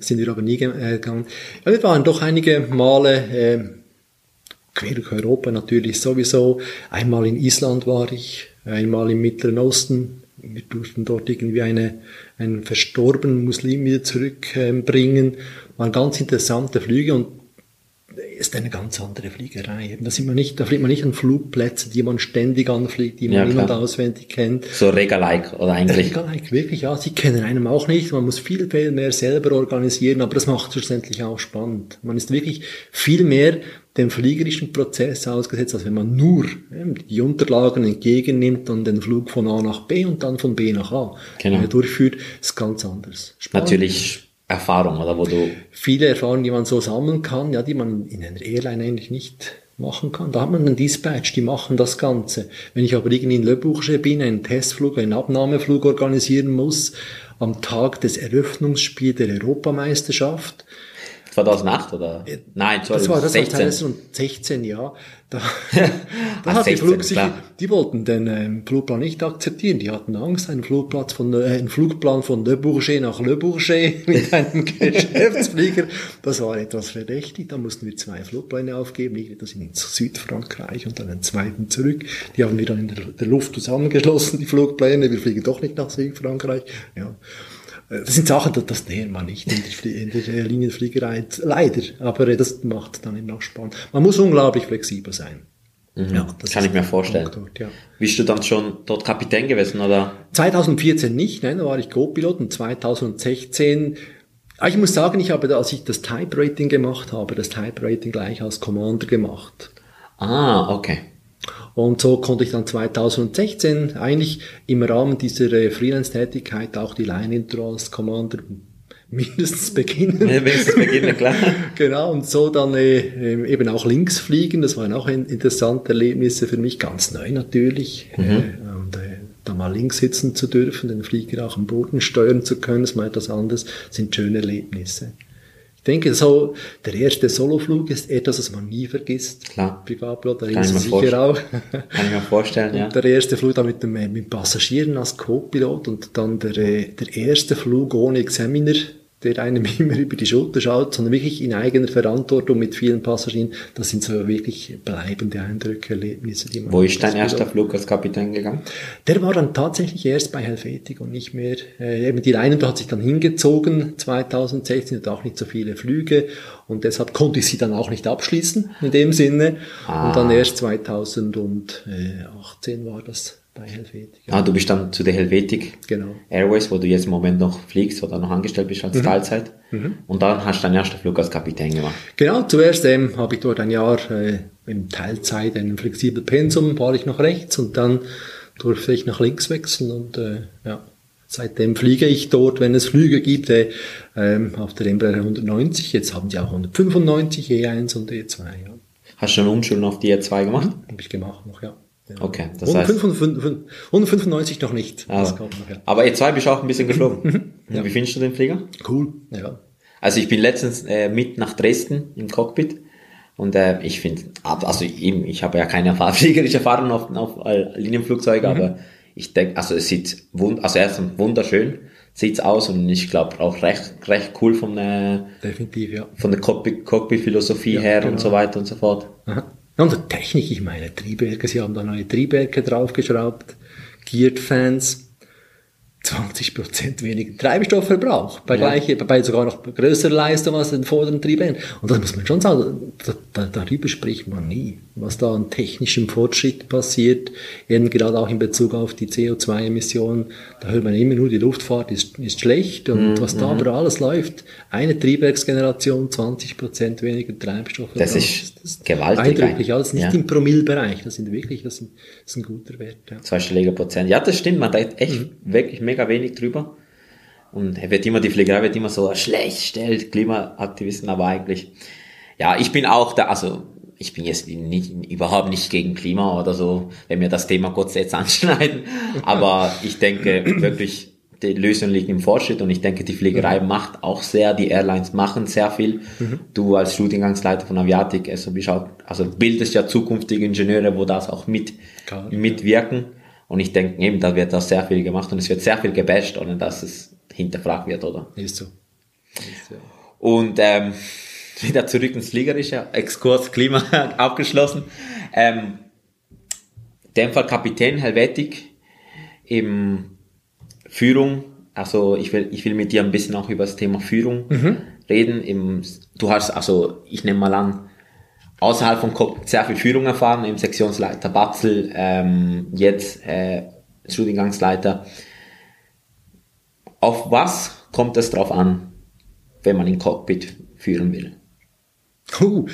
Sind wir aber nie äh, gegangen. Ja, wir waren doch einige Male äh, quer durch Europa natürlich sowieso. Einmal in Island war ich, einmal im Mittleren Osten. Wir durften dort irgendwie eine, einen verstorbenen Muslim wieder zurückbringen. Waren ganz interessante Flüge und ist eine ganz andere Fliegerei. Da, sind wir nicht, da fliegt man nicht an Flugplätze, die man ständig anfliegt, die man Ja, niemand auswendig kennt. So Rega-like oder eigentlich? Like, wirklich, ja, sie kennen einem auch nicht. Man muss viel, viel mehr selber organisieren, aber das macht schlussendlich auch spannend. Man ist wirklich viel mehr dem fliegerischen Prozess ausgesetzt, als wenn man nur die Unterlagen entgegennimmt und den Flug von A nach B und dann von B nach A Genau. durchführt. ist ganz anders. Spannend Natürlich Erfahrung, oder wo du, viele Erfahrungen, die man so sammeln kann, ja, die man in einer Airline eigentlich nicht machen kann. Da hat man einen Dispatch, die machen das Ganze. Wenn ich aber irgendwie in Le Bourget bin, einen Testflug, einen Abnahmeflug organisieren muss, am Tag des Eröffnungsspiels der Europameisterschaft, 2008 oder? Nein, Das war das war 2016. 2016, ja. Da, da hat die 16, Flug sich, klar. die wollten den ähm, Flugplan nicht akzeptieren. Die hatten Angst, einen Flugplatz von, äh, einen Flugplan von Le Bourget nach Le Bourget mit einem Geschäftsflieger. Das war etwas verdächtig. Da mussten wir zwei Flugpläne aufgeben. Das in Südfrankreich und dann einen zweiten zurück. Die haben wir dann in der, der Luft zusammengeschlossen, die Flugpläne. Wir fliegen doch nicht nach Südfrankreich. Ja. Äh, Das sind Sachen, das, lernt man nicht in der, in der äh, Linienfliegerei, leider. Aber äh, das macht dann eben auch Spaß. Man muss unglaublich flexibel sein. Ja, das Mhm. Kann ich mir vorstellen. Dort, ja. Bist du dann schon dort Kapitän gewesen, oder? 2014 nicht, nein, da war ich Co-Pilot und 2016 Ah, ich muss sagen, ich habe, als ich das Type Rating gemacht habe, das Type Rating gleich als Commander gemacht. Ah, okay. Und so konnte ich dann 2016 eigentlich im Rahmen dieser äh, Freelance-Tätigkeit auch die Line-Intro als Commander mindestens beginnen. Wenigstens beginnen, klar. Genau, und so dann äh, ähm, eben auch links fliegen, das waren auch in- interessante Erlebnisse für mich, ganz neu natürlich. Äh, und äh, da mal links sitzen zu dürfen, den Flieger auch am Boden steuern zu können, ist mal etwas anderes, sind schöne Erlebnisse. Ich denke, so der erste Soloflug ist etwas, was man nie vergisst. Klar. Privatpilot, da ist sicher auch. Kann ich mir vorstellen, ja. Und der erste Flug dann mit dem, äh, mit Passagieren als Co-Pilot und dann der, äh, der erste Flug ohne Examiner, der einem immer über die Schulter schaut, sondern wirklich in eigener Verantwortung mit vielen Passagieren. Das sind so wirklich bleibende Eindrücke, Erlebnisse, die man Wo ist dein erster Flug als Kapitän gegangen? Der war dann tatsächlich erst bei Helvetic und nicht mehr, äh, eben die Leinen hat sich dann hingezogen, 2016, hat auch nicht so viele Flüge und deshalb konnte ich sie dann auch nicht abschließen, in dem Sinne. Und dann erst 2018 war das bei Helvetic. Ah, du bist dann zu der Helvetic Genau. Airways, wo du jetzt im Moment noch fliegst oder noch angestellt bist als Teilzeit. Und dann hast du deinen ersten Flug als Kapitän gemacht. Genau, zuerst ähm, habe ich dort ein Jahr äh, in Teilzeit, ein flexibel Pensum, war ich noch rechts und dann durfte ich nach links wechseln und äh, ja, seitdem fliege ich dort, wenn es Flüge gibt, äh, ähm, auf der Embraer 190, jetzt haben die auch 195, E1 und E2, ja, Hast du schon Umschulen auf die E2 gemacht? habe ich gemacht noch, ja. Ja. Okay, das heißt- 195, 195 noch nicht, kommt noch, ja. aber E2 bist du auch ein bisschen geflogen. Und Wie findest du den Flieger? Cool, ja. Also ich bin letztens äh, mit nach Dresden im Cockpit und äh, ich finde, also eben, ich habe ja keine fliegerische Erfahrung auf, auf äh, Linienflugzeugen, aber ich denke, also es sieht wund also erstens wunderschön sieht's aus und ich glaube auch recht recht cool von der Definitiv, ja. von der Cockpit Cockpit Philosophie Ja, her genau. und so weiter und so fort. Aha. Ja, Und der Technik, ich meine, Triebwerke, sie haben da neue Triebwerke draufgeschraubt, Geared-Fans, 20% weniger Treibstoffverbrauch, bei, gleiche, bei sogar noch größerer Leistung als den vorderen Triebwerken. Und das muss man schon sagen, da, da, darüber spricht man nie, was da an technischem Fortschritt passiert, eben gerade auch in Bezug auf die CO2-Emissionen, da hört man immer nur, die Luftfahrt ist, ist schlecht und was da aber alles läuft, eine Triebwerksgeneration, 20% weniger Treibstoffverbrauch. Das ist gewaltig Eindrücklich, ja, das ist nicht Ja. im Promillbereich, das sind wirklich, das, sind, das ist ein guter Wert. Ja. zweistelliger Prozent. Ja, das stimmt, man denkt echt wirklich mega wenig drüber. Und er wird immer, die Fliegerei wird immer so schlecht stellt, Klimaaktivisten, aber eigentlich, ja, ich bin auch da, also, ich bin jetzt nicht, überhaupt nicht gegen Klima oder so, wenn wir das Thema kurz jetzt anschneiden. Aber ich denke wirklich, die Lösung liegt im Fortschritt und ich denke, die Fliegerei macht auch sehr, die Airlines machen sehr viel. Du als Studiengangsleiter von Aviatik, also, also bildest ja zukünftige Ingenieure, wo das auch mit, Klar, mitwirken. Und ich denke eben, da wird da sehr viel gemacht und es wird sehr viel gebasht, ohne dass es hinterfragt wird, oder? Ist so. Ist so. Und ähm, wieder zurück ins Fliegerische, Exkurs Klima abgeschlossen. Ähm, in dem Fall Kapitän Helvetic im Führung, also ich will, ich will mit dir ein bisschen auch über das Thema Führung reden. Im, du hast, also ich nehme mal an, außerhalb von Cockpit sehr viel Führung erfahren, im Sektionsleiter Batzel, ähm, jetzt äh, Studiengangsleiter. Auf was kommt es drauf an, wenn man in Cockpit führen will? Uh,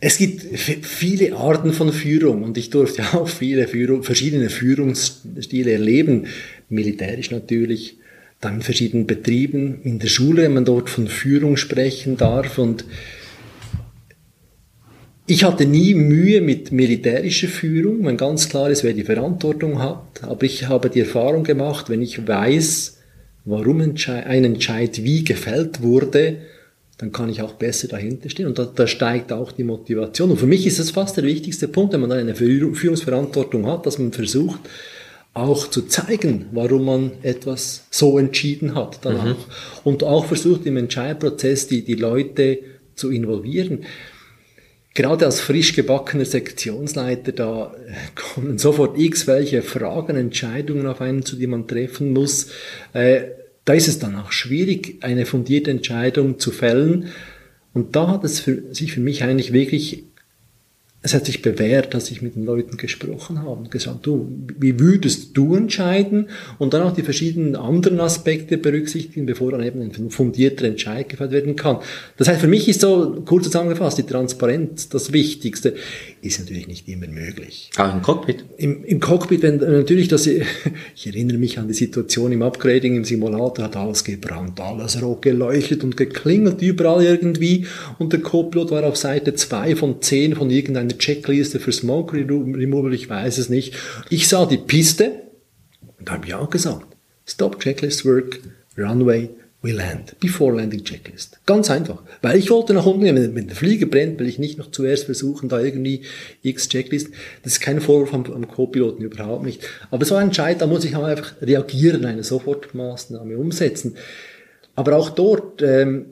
es gibt viele Arten von Führung und ich durfte auch viele Führung, verschiedene Führungsstile erleben. Militärisch natürlich, dann in verschiedenen Betrieben, in der Schule, wenn man dort von Führung sprechen darf und ich hatte nie Mühe mit militärischer Führung, wenn ganz klar ist, wer die Verantwortung hat. Aber ich habe die Erfahrung gemacht, wenn ich weiß, warum ein Entscheid wie gefällt wurde, dann kann ich auch besser dahinter stehen und da, da steigt auch die Motivation. Und für mich ist das fast der wichtigste Punkt, wenn man eine Führungsverantwortung hat, dass man versucht, auch zu zeigen, warum man etwas so entschieden hat danach. Mhm. Und auch versucht im Entscheidprozess die, die Leute zu involvieren. Gerade als frisch gebackener Sektionsleiter, da kommen sofort x welche Fragen, Entscheidungen auf einen zu, die man treffen muss. Äh, da ist es dann auch schwierig, eine fundierte Entscheidung zu fällen. Und da hat es für, sich für mich eigentlich wirklich es hat sich bewährt, dass ich mit den Leuten gesprochen habe und gesagt, du, wie würdest du entscheiden? Und dann auch die verschiedenen anderen Aspekte berücksichtigen, bevor dann eben ein fundierter Entscheid gefällt werden kann. Das heißt, für mich ist so, kurz zusammengefasst, die Transparenz das Wichtigste. Ist natürlich nicht immer möglich. Auch im Cockpit? Im, im Cockpit, wenn, natürlich, dass ich, ich erinnere mich an die Situation im Upgrading, im Simulator hat alles gebrannt, alles rot geleuchtet und geklingelt überall irgendwie und der Copilot war auf Seite 2 von 10 von irgendeinem eine Checkliste für Smoke Removal, ich weiß es nicht. Ich sah die Piste und habe ja auch gesagt, Stop Checklist Work, Runway, we land, before landing checklist. Ganz einfach. Weil ich wollte nach unten, wenn, wenn der Flieger brennt, will ich nicht noch zuerst versuchen, da irgendwie x Checklist. Das ist kein Vorwurf am, am Co-Piloten, überhaupt nicht. Aber so ein Entscheid, da muss ich einfach reagieren, eine Sofortmaßnahme umsetzen. Aber auch dort, ähm,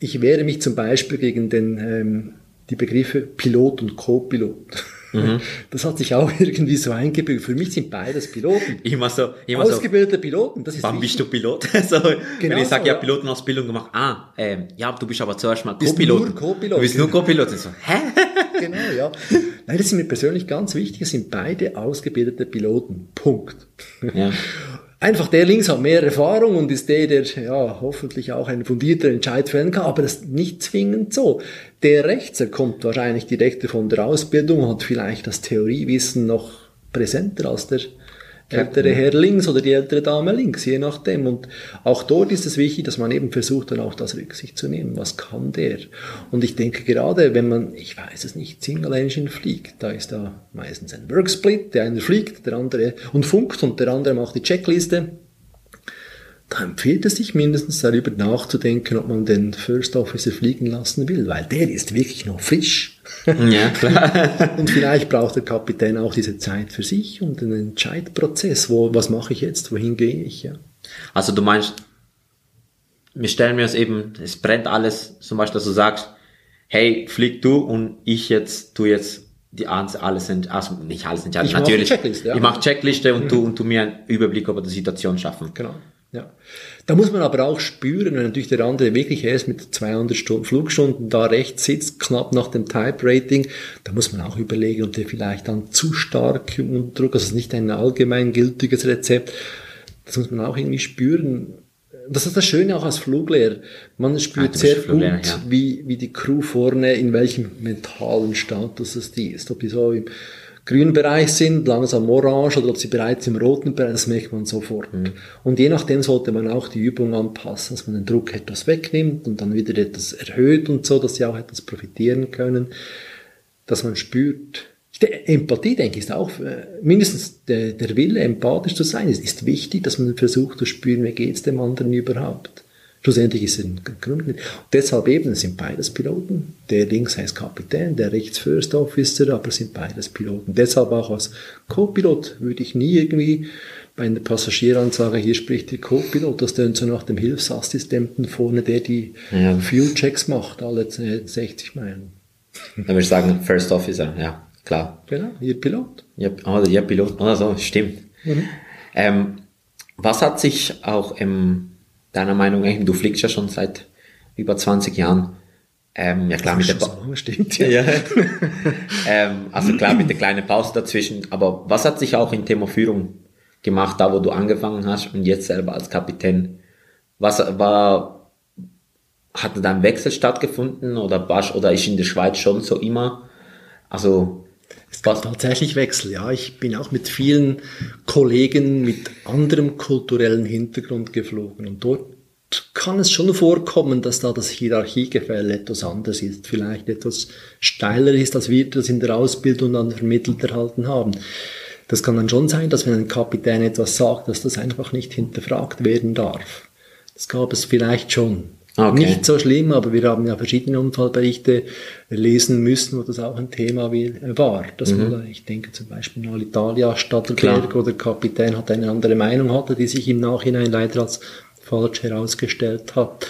ich wehre mich zum Beispiel gegen den ähm, die Begriffe Pilot und Co-Pilot. Mhm. Das hat sich auch irgendwie so eingebürgert. Für mich sind beides Piloten. Immer so, immer Ausgebildete so, Piloten. Das ist wann bist du Pilot? so, genau wenn ich sage, ja, Pilotenausbildung gemacht, ah, ähm, ja, du bist aber zuerst mal Co-Pilot. Co-Pilot. Du bist nur Co-Pilot. So, hä? genau, ja. Nein, das ist mir persönlich ganz wichtig. Es sind beide ausgebildete Piloten. Punkt. Ja. Einfach der links hat mehr Erfahrung und ist der, der ja hoffentlich auch einen fundierteren Entscheid fällen kann, aber das ist nicht zwingend so. Der rechts, er kommt wahrscheinlich direkt von der Ausbildung, hat vielleicht das Theoriewissen noch präsenter als der ältere Herr links oder die ältere Dame links, je nachdem. Und auch dort ist es wichtig, dass man eben versucht, dann auch das Rücksicht zu nehmen. Was kann der? Und ich denke gerade, wenn man, ich weiß es nicht, Single Engine fliegt, da ist da meistens ein Worksplit, der eine fliegt, der andere und funkt und der andere macht die Checkliste da empfiehlt es sich mindestens darüber nachzudenken, ob man den First Officer fliegen lassen will, weil der ist wirklich noch frisch. Ja, klar. und vielleicht braucht der Kapitän auch diese Zeit für sich und einen Entscheidprozess, wo, was mache ich jetzt, wohin gehe ich, ja. Also du meinst, wir stellen mir es eben, es brennt alles, zum Beispiel, dass du sagst, hey, flieg du und ich jetzt, tu jetzt die alles sind, also nicht alles sind, ja, natürlich. Checkliste, ja. Ich mache Checkliste und mhm. du und du mir einen Überblick über die Situation schaffen. Genau. Ja. Da muss man aber auch spüren, wenn natürlich der andere wirklich erst mit 200 Stunden, Flugstunden da rechts sitzt, knapp nach dem Type Rating, da muss man auch überlegen, ob der vielleicht dann zu stark unter Druck, also nicht ein allgemein gültiges Rezept, das muss man auch irgendwie spüren. Das ist das Schöne auch als Fluglehrer. Man spürt ah, sehr gut, ja. wie, wie die Crew vorne, in welchem mentalen Status es die ist. Ob die so im, grünen Bereich sind, langsam orange oder ob sie bereits im roten Bereich, das merkt man sofort. Mhm. Und je nachdem sollte man auch die Übung anpassen, dass man den Druck etwas wegnimmt und dann wieder etwas erhöht und so, dass sie auch etwas profitieren können, dass man spürt. Empathie, denke ich, ist auch äh, mindestens der, der Wille, empathisch zu sein, ist, ist wichtig, dass man versucht zu spüren, wie geht's dem anderen überhaupt. Schlussendlich ist es ein Grund. Deshalb eben sind beides Piloten. Der links heißt Kapitän, der rechts First Officer, aber sind beides Piloten. Deshalb auch als Co-Pilot würde ich nie irgendwie bei einer Passagieransage, hier spricht der Co-Pilot, das tönt so nach dem Hilfsassistenten vorne, der die ja. Fuel-Checks macht, alle 60 Meilen. Dann würde ich sagen, First Officer, ja, klar. Genau, ihr Pilot. Ja, oh, ihr Pilot, oder so, stimmt. Mhm. Ähm, was hat sich auch im deiner Meinung nach, du fliegst ja schon seit über 20 Jahren. Ähm, ja klar, mit der so stimmt, ja. ja. ähm, also klar, mit der kleinen Pause dazwischen. Aber was hat sich auch in Thema Führung gemacht, da wo du angefangen hast und jetzt selber als Kapitän? Was war, hatte da ein Wechsel stattgefunden oder warst, oder ist in der Schweiz schon so immer? Also, es gab tatsächlich Wechsel, ja. Ich bin auch mit vielen Kollegen mit anderem kulturellen Hintergrund geflogen und dort kann es schon vorkommen, dass da das Hierarchiegefälle etwas anders ist, vielleicht etwas steiler ist, als wir das in der Ausbildung dann vermittelt erhalten haben. Das kann dann schon sein, dass wenn ein Kapitän etwas sagt, dass das einfach nicht hinterfragt werden darf. Das gab es vielleicht schon. Okay. Nicht so schlimm, aber wir haben ja verschiedene Unfallberichte lesen müssen, wo das auch ein Thema wie- war. Dass Mhm. man, ich denke zum Beispiel in Alitalia, Stadtberg oder Kapitän hat eine andere Meinung hatte, die sich im Nachhinein leider als falsch herausgestellt hat.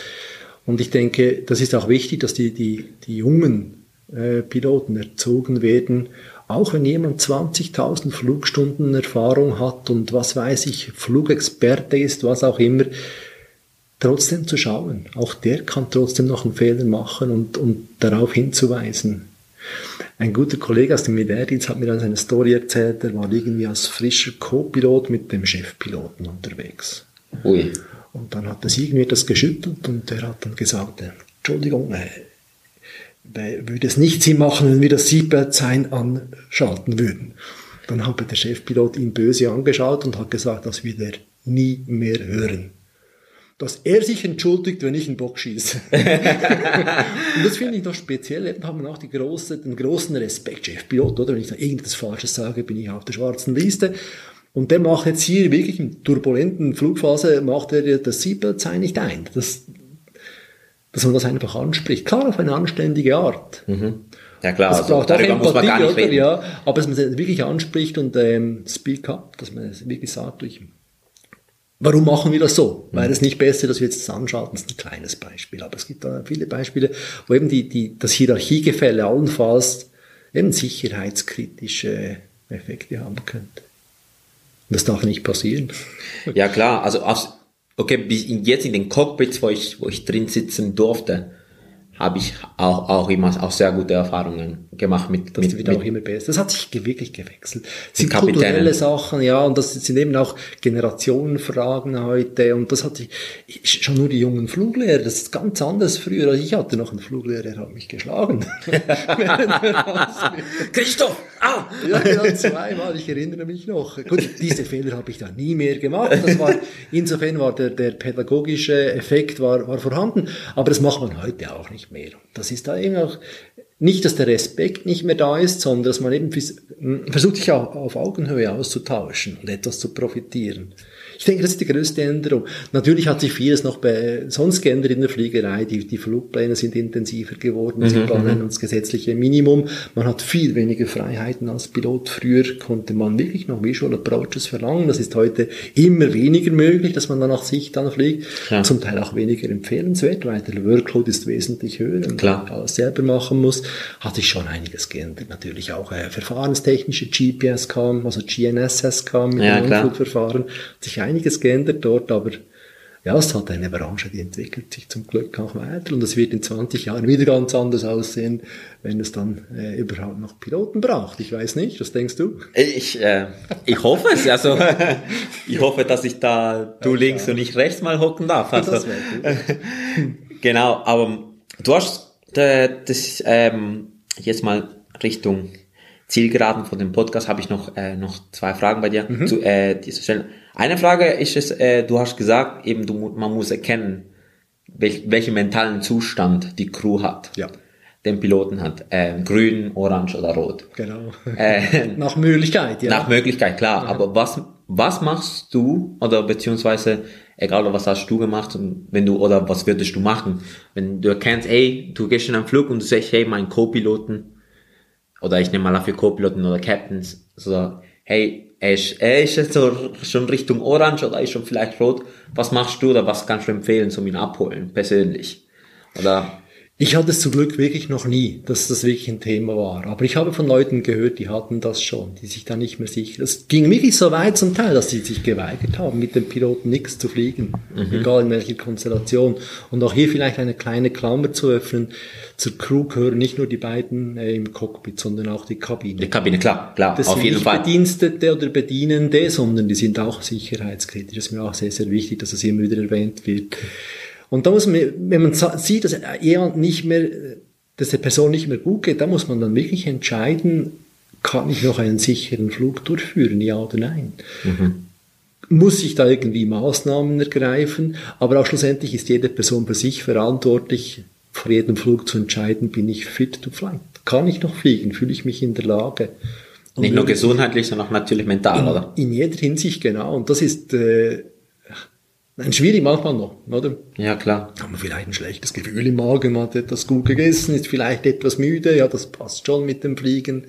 Und ich denke, das ist auch wichtig, dass die, die, die jungen äh, Piloten erzogen werden, auch wenn jemand 20.000 Flugstunden Erfahrung hat und was weiß ich, Flugexperte ist, was auch immer, trotzdem zu schauen. Auch der kann trotzdem noch einen Fehler machen und, und darauf hinzuweisen. Ein guter Kollege aus dem Militärdienst hat mir dann seine Story erzählt, er war irgendwie als frischer Co-Pilot mit dem Chefpiloten unterwegs. Ui. Und dann hat das irgendwie das geschüttelt und der hat dann gesagt, äh, Entschuldigung, äh, würde es nicht Sinn machen, wenn wir das Seatbelt-Sign anschalten würden. Dann hat der Chefpilot ihn böse angeschaut und hat gesagt, das wird er nie mehr hören. Dass er sich entschuldigt, wenn ich einen Bock schieße. und das finde ich noch speziell. Eben haben wir auch die große, den großen Respekt, Chefpilot, oder? Wenn ich da irgendetwas Falsches sage, bin ich auf der schwarzen Liste. Und der macht jetzt hier wirklich in turbulenten Flugphase, macht er das Seatbelt-Sign nicht ein. Das, dass man das einfach anspricht. Klar, auf eine anständige Art. Ja klar, Das also, braucht auch darüber muss man Empathie, gar nicht oder? reden. Ja, aber dass man es wirklich anspricht und ähm, speak up, dass man es wirklich sagt, durch, warum machen wir das so? Mhm. Wäre es nicht besser, dass wir jetzt das anschauen? Das ist ein kleines Beispiel, aber es gibt da viele Beispiele, wo eben die, die, das Hierarchiegefälle allenfalls eben sicherheitskritische Effekte haben könnte. Und das darf nicht passieren. Ja klar, also okay, bis jetzt in den Cockpits, wo ich, wo ich drin sitzen durfte, habe ich auch, auch immer auch sehr gute Erfahrungen gemacht mit, Das mit, wird mit auch immer besser. Das hat sich wirklich gewechselt. Es sind Kapitänen. kulturelle Sachen, ja, und das sind eben auch Generationenfragen heute. Und das hat sich, schon nur die jungen Fluglehrer, das ist ganz anders früher. Also ich hatte noch einen Fluglehrer, der hat mich geschlagen. Christoph! Ah! ja, ja, zweimal, ich erinnere mich noch. Gut, diese Fehler habe ich dann nie mehr gemacht. Das war, insofern war der, der pädagogische Effekt war, war vorhanden. Aber das macht man heute auch nicht mehr. Das ist da eben auch, nicht, dass der Respekt nicht mehr da ist, sondern dass man eben versucht, sich auf Augenhöhe auszutauschen und etwas zu profitieren. Ich denke, das ist die größte Änderung. Natürlich hat sich vieles noch bei, sonst geändert in der Fliegerei. Die, die Flugpläne sind intensiver geworden. Sie planen das gesetzliche Minimum. Man hat viel weniger Freiheiten als Pilot. Früher konnte man wirklich noch Visual Approaches verlangen. Das ist heute immer weniger möglich, dass man dann nach Sicht dann fliegt. Ja. Zum Teil auch weniger empfehlenswert, weil der Workload ist wesentlich höher und Klar. man alles selber machen muss. Hat sich schon einiges geändert. Natürlich auch äh, verfahrenstechnische GPS kam, also GNSS kam mit Ja, dem. Hat sich einiges geändert dort, aber ja, es hat eine Branche, die entwickelt sich zum Glück auch weiter und es wird in 20 Jahren wieder ganz anders aussehen, wenn es dann äh, überhaupt noch Piloten braucht. Ich weiß nicht, was denkst du? Ich, äh, ich hoffe es, also ich hoffe, dass ich da du links und ich rechts mal hocken darf. Also, Das genau, aber du hast äh, das ähm, jetzt mal Richtung Zielgeraden von dem Podcast habe ich noch äh, noch zwei Fragen bei dir Mhm. zu äh, zu stellen. Eine Frage ist es, äh, du hast gesagt, eben du man muss erkennen, welch, welchen mentalen Zustand die Crew hat, Ja. den Piloten hat, äh, grün, orange oder rot. Genau. Äh, Nach Möglichkeit, ja. nach Möglichkeit, klar. Aber was, was machst du, oder beziehungsweise, egal was hast du gemacht, wenn du, oder was würdest du machen, wenn du erkennst, ey, du gehst in einen Flug und du sagst, hey, mein Co-Piloten, oder ich nehme mal dafür Co-Piloten oder Captains, so, hey, er ist, er ist jetzt so schon Richtung Orange oder ist schon vielleicht rot, was machst du oder was kannst du empfehlen, zum ihn abholen, persönlich? Oder, Ich hatte es zum Glück wirklich noch nie, dass das wirklich ein Thema war. Aber ich habe von Leuten gehört, die hatten das schon, die sich da nicht mehr sicher. Es ging wirklich so weit zum Teil, dass sie sich geweigert haben, mit dem Piloten nichts zu fliegen. Egal in welcher Konstellation. Und auch hier vielleicht eine kleine Klammer zu öffnen. Zur Crew gehören nicht nur die beiden äh, im Cockpit, sondern auch die Kabine. die Kabine, klar, klar, Das auf sind jeden nicht Fall. Bedienstete oder Bedienende, sondern die sind auch sicherheitskritisch. Das ist mir auch sehr, sehr wichtig, dass es immer wieder erwähnt wird. Und da muss man, wenn man sieht, dass jemand nicht mehr, dass der Person nicht mehr gut geht, da muss man dann wirklich entscheiden, kann ich noch einen sicheren Flug durchführen, ja oder nein? Muss ich da irgendwie Maßnahmen ergreifen? Aber auch schlussendlich ist jede Person für sich verantwortlich, vor jedem Flug zu entscheiden, bin ich fit to fly? Kann ich noch fliegen? Fühle ich mich in der Lage? Und Nicht nur gesundheitlich, sondern auch natürlich mental, oder? in jeder Hinsicht, genau. Und das ist, äh, Nein, schwierig manchmal noch, oder? Ja, klar. Hat man vielleicht ein schlechtes Gefühl im Magen, man hat etwas gut gegessen, ist vielleicht etwas müde, ja, das passt schon mit dem Fliegen.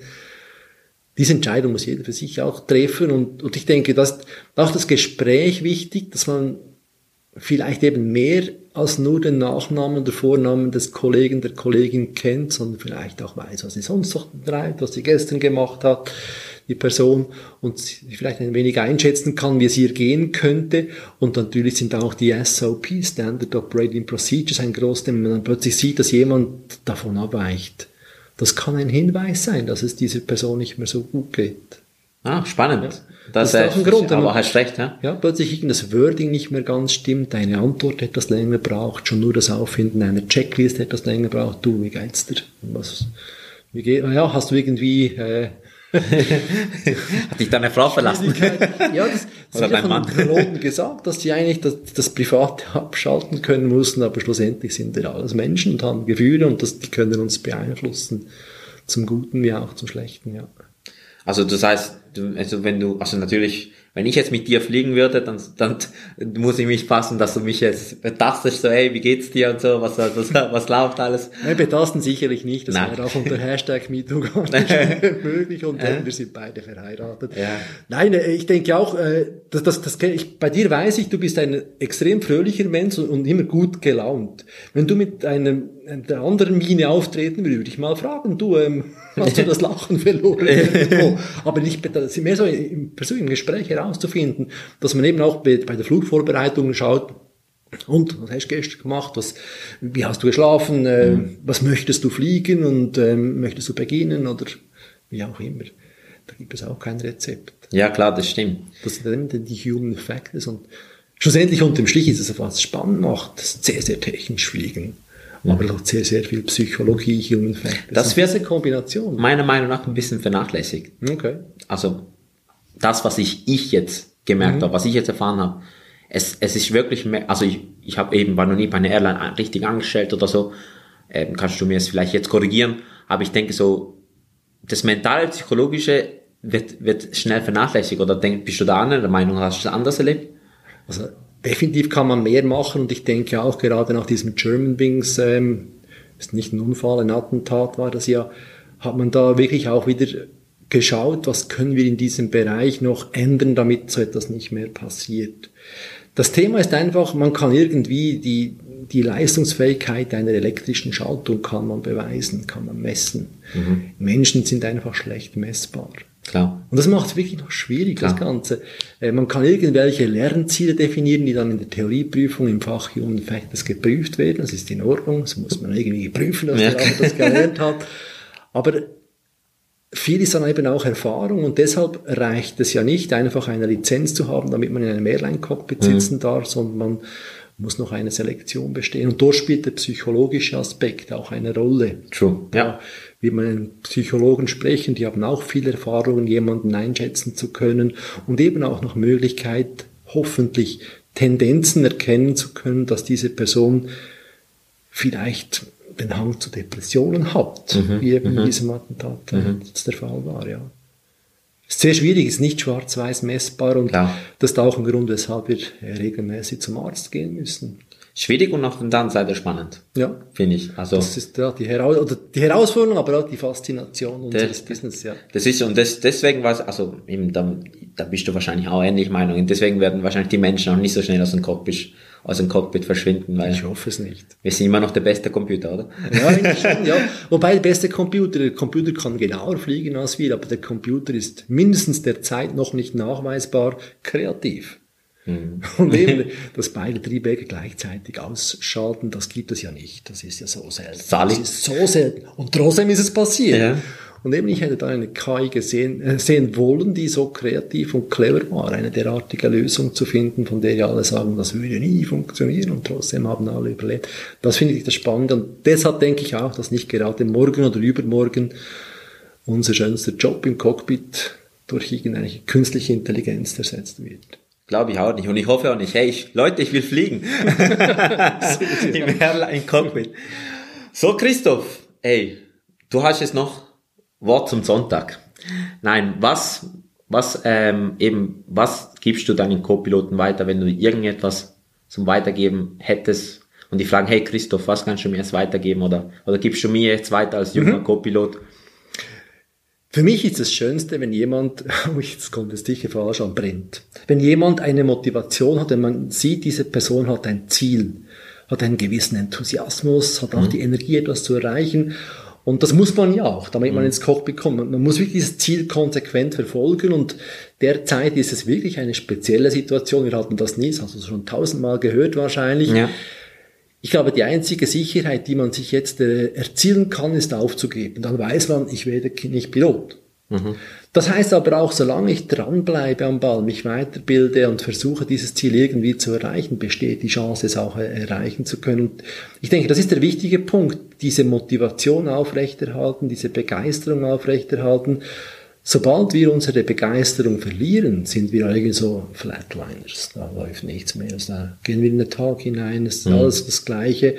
Diese Entscheidung muss jeder für sich auch treffen und, und ich denke, dass auch das Gespräch wichtig, dass man vielleicht eben mehr als nur den Nachnamen oder Vornamen des Kollegen, der Kollegin kennt, sondern vielleicht auch weiß, was sie sonst noch treibt, was sie gestern gemacht hat, die Person und vielleicht ein wenig einschätzen kann, wie es ihr gehen könnte. Und natürlich sind auch die SOP, Standard Operating Procedures, ein großes, wenn man dann plötzlich sieht, dass jemand davon abweicht. Das kann ein Hinweis sein, dass es dieser Person nicht mehr so gut geht. Ah, spannend. Ja. Das, Das ist auch ein Grund, aber hast recht, ja? Ja, plötzlich das Wording nicht mehr ganz stimmt, deine Antwort etwas länger braucht, schon nur das Auffinden einer Checkliste etwas länger braucht. Du, wie geht's dir? Was, wie geht, ja, hast du irgendwie, äh, Hat dich deine Frau verlassen? ja, das, das Oder wird ja dein von Mann. Piloten gesagt, dass sie eigentlich das, das Private abschalten können mussten, aber schlussendlich sind wir alles Menschen und haben Gefühle und das, die können uns beeinflussen. Zum Guten wie auch zum Schlechten, ja. Also das heißt, also wenn du, also natürlich, wenn ich jetzt mit dir fliegen würde, dann, dann muss ich mich fassen, dass du mich jetzt betastest, so, hey, wie geht's dir und so, was, was, was läuft alles? Nein, betasten sicherlich nicht. Das Nein. wäre auch unter Hashtag MeToo gar nicht möglich und äh, wir sind beide verheiratet. Ja. Nein, äh, ich denke auch, äh, das, das, das, ich, bei dir weiß ich, du bist ein extrem fröhlicher Mensch und, und immer gut gelaunt. Wenn du mit einem, einer anderen Mine auftreten würdest, würde ich mal fragen, du, ähm, hast du das Lachen verloren? irgendwo? Aber nicht, das ist mehr so im persönlichen Gespräch herauszufinden, dass man eben auch bei, der Flugvorbereitung schaut, und was hast du gestern gemacht? Was, wie hast du geschlafen? Äh, Was möchtest du fliegen und ähm, möchtest du beginnen oder wie auch immer? Da gibt es auch kein Rezept. Ja, klar, das stimmt. Das sind dann die Human Factors und schlussendlich unterm Strich ist es, was es spannend macht, das sehr, sehr technisch fliegen. Aber auch sehr, sehr viel Psychologie, Human Factors. Das wird- diese Kombination. Meiner Meinung nach ein bisschen vernachlässigt. Okay. also das, was ich, ich jetzt gemerkt habe, was ich jetzt erfahren habe, es, es ist wirklich mehr, also ich, ich habe eben, war noch nie bei einer Airline richtig angestellt oder so, ähm, kannst du mir es vielleicht jetzt korrigieren, aber ich denke so, das mentale, psychologische wird, wird schnell vernachlässigt oder denk, bist du da anderer Meinung, hast du es anders erlebt? Also definitiv kann man mehr machen und ich denke auch gerade nach diesem German Wings, ähm, ist nicht ein Unfall, ein Attentat war das ja, hat man da wirklich auch wieder geschaut, was können wir in diesem Bereich noch ändern, damit so etwas nicht mehr passiert. Das Thema ist einfach, man kann irgendwie die, die Leistungsfähigkeit einer elektrischen Schaltung kann man beweisen, kann man messen. Menschen sind einfach schlecht messbar. Klar. Und das macht es wirklich noch schwierig, das Klar. Ganze. Äh, Man kann irgendwelche Lernziele definieren, die dann in der Theorieprüfung im Fach Human Factors geprüft werden. Das ist in Ordnung, das muss man irgendwie prüfen, dass Ja. andere das gelernt hat. Aber viel ist dann eben auch Erfahrung und deshalb reicht es ja nicht, einfach eine Lizenz zu haben, damit man in einem Airline-Cockpit sitzen darf, sondern man muss noch eine Selektion bestehen. Und dort spielt der psychologische Aspekt auch eine Rolle. True. Ja. Ja, wie man Psychologen sprechen, die haben auch viel Erfahrung, jemanden einschätzen zu können und eben auch noch Möglichkeit, hoffentlich Tendenzen erkennen zu können, dass diese Person vielleicht den Hang zu Depressionen hat, wie eben in diesem Attentat das der Fall war, ja. Ist sehr schwierig, ist nicht schwarz-weiß messbar und Klar. das ist auch ein Grund, weshalb wir regelmäßig zum Arzt gehen müssen. Schwierig und auf der anderen Seite spannend, Ja, finde ich. Also das ist ja die, Heraus oder die Herausforderung, aber auch die Faszination unseres Business, ja. Das ist und das, deswegen war es, also eben, da, da bist du wahrscheinlich auch ähnlich Meinung. Und deswegen werden wahrscheinlich die Menschen auch nicht so schnell aus dem Cockpit, aus dem Cockpit verschwinden, weil Ich hoffe es nicht. wir sind immer noch der beste Computer, oder? Ja, eigentlich schon, ja. Wobei der beste Computer, der Computer kann genauer fliegen als wir, aber der Computer ist mindestens der Zeit noch nicht nachweisbar kreativ. Und eben, dass beide Triebwerke gleichzeitig ausschalten, das gibt es ja nicht. Das ist ja so selten. Sali. Das ist so selten. Und trotzdem ist es passiert. Ja. Und eben, ich hätte da eine KI gesehen, äh, sehen wollen, die so kreativ und clever war, eine derartige Lösung zu finden, von der ja alle sagen, das würde nie funktionieren und trotzdem haben alle überlebt. Das finde ich das Spannende und deshalb denke ich auch, dass nicht gerade morgen oder übermorgen unser schönster Job im Cockpit durch irgendeine künstliche Intelligenz ersetzt wird. Glaube ich auch nicht. Und ich hoffe auch nicht. Hey, ich, Leute, ich will fliegen. Im Airline Cockpit. So, Christoph, ey, du hast jetzt noch Wort zum Sonntag. Nein, was, was, ähm, eben, was gibst du deinen Co-Piloten weiter, wenn du irgendetwas zum Weitergeben hättest und die fragen, hey Christoph, was kannst du mir jetzt weitergeben oder, oder gibst du mir jetzt weiter als junger Mhm. Co-Pilot? Für mich ist das Schönste, wenn jemand, oh, jetzt kommt es sicher falsch an, brennt. Wenn jemand eine Motivation hat, wenn man sieht, diese Person hat ein Ziel, hat einen gewissen Enthusiasmus, hat auch die Energie, etwas zu erreichen. Und das muss man ja auch, damit man ins Cockpit kommt. Man- muss wirklich dieses Ziel konsequent verfolgen und derzeit ist es wirklich eine spezielle Situation. Wir hatten das nie, das hast du schon tausendmal gehört wahrscheinlich. Ja. Ich glaube, die einzige Sicherheit, die man sich jetzt äh, erzielen kann, ist aufzugeben. Dann weiß man, ich werde nicht Pilot. Das heißt aber auch, solange ich dranbleibe am Ball, mich weiterbilde und versuche, dieses Ziel irgendwie zu erreichen, besteht die Chance, es auch äh, erreichen zu können. Und ich denke, das ist der wichtige Punkt, diese Motivation aufrechterhalten, diese Begeisterung aufrechterhalten. Sobald wir unsere Begeisterung verlieren, sind wir irgendwie so Flatliners. Da läuft nichts mehr. Also Da gehen wir in den Tag hinein, es ist alles das Gleiche.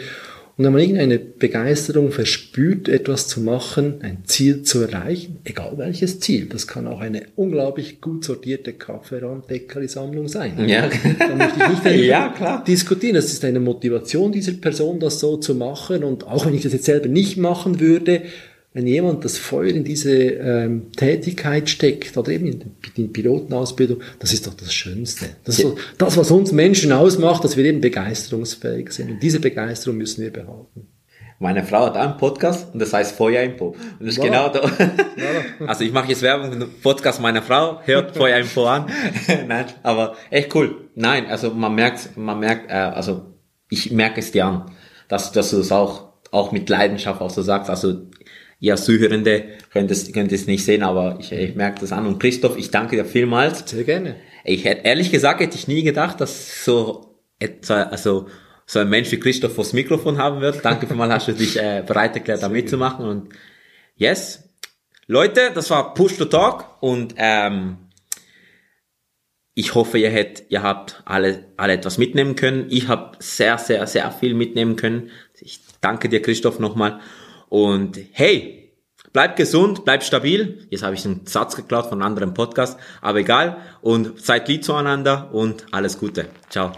Und wenn man irgendeine Begeisterung verspürt, etwas zu machen, ein Ziel zu erreichen, egal welches Ziel, das kann auch eine unglaublich gut sortierte Kaffeerahmdeckerli-Sammlung sein. Ja. Da möchte ich nicht darüber Ja, klar. diskutieren. Das ist eine Motivation dieser Person, das so zu machen. Und auch wenn ich das jetzt selber nicht machen würde, wenn jemand das Feuer in diese ähm, Tätigkeit steckt oder eben in die Pilotenausbildung, das ist doch das Schönste. Das ist so, das, was uns Menschen ausmacht, dass wir eben begeisterungsfähig sind. Und diese Begeisterung müssen wir behalten. Meine Frau hat einen Podcast und das heißt Feuerinfo. Und das ist Wow. genau da. Also ich mache jetzt Werbung für den Podcast meiner Frau, hört Feuerinfo an. Nein, aber echt cool. Nein, also man merkt, man merkt, äh, also ich merke es dir an, dass, dass du es auch, auch mit Leidenschaft auch so sagst. Also ihr Zuhörende könnt es, könnt es nicht sehen, aber ich, ich merke das an. Und Christoph, ich danke dir vielmals. Sehr gerne. Ich hätte, ehrlich gesagt, hätte ich nie gedacht, dass so, also, so ein Mensch wie Christoph vors Mikrofon haben wird. Danke vielmals, hast du dich äh, bereit erklärt, da mitzumachen. Und yes, Leute, das war Push to Talk und ähm, ich hoffe, ihr, hätt, ihr habt alle, alle etwas mitnehmen können. Ich habe sehr, sehr, sehr viel mitnehmen können. Ich danke dir, Christoph, nochmal. Und hey, bleibt gesund, bleibt stabil. Jetzt habe ich einen Satz geklaut von einem anderen Podcast, aber egal. Und seid lieb zueinander und alles Gute. Ciao.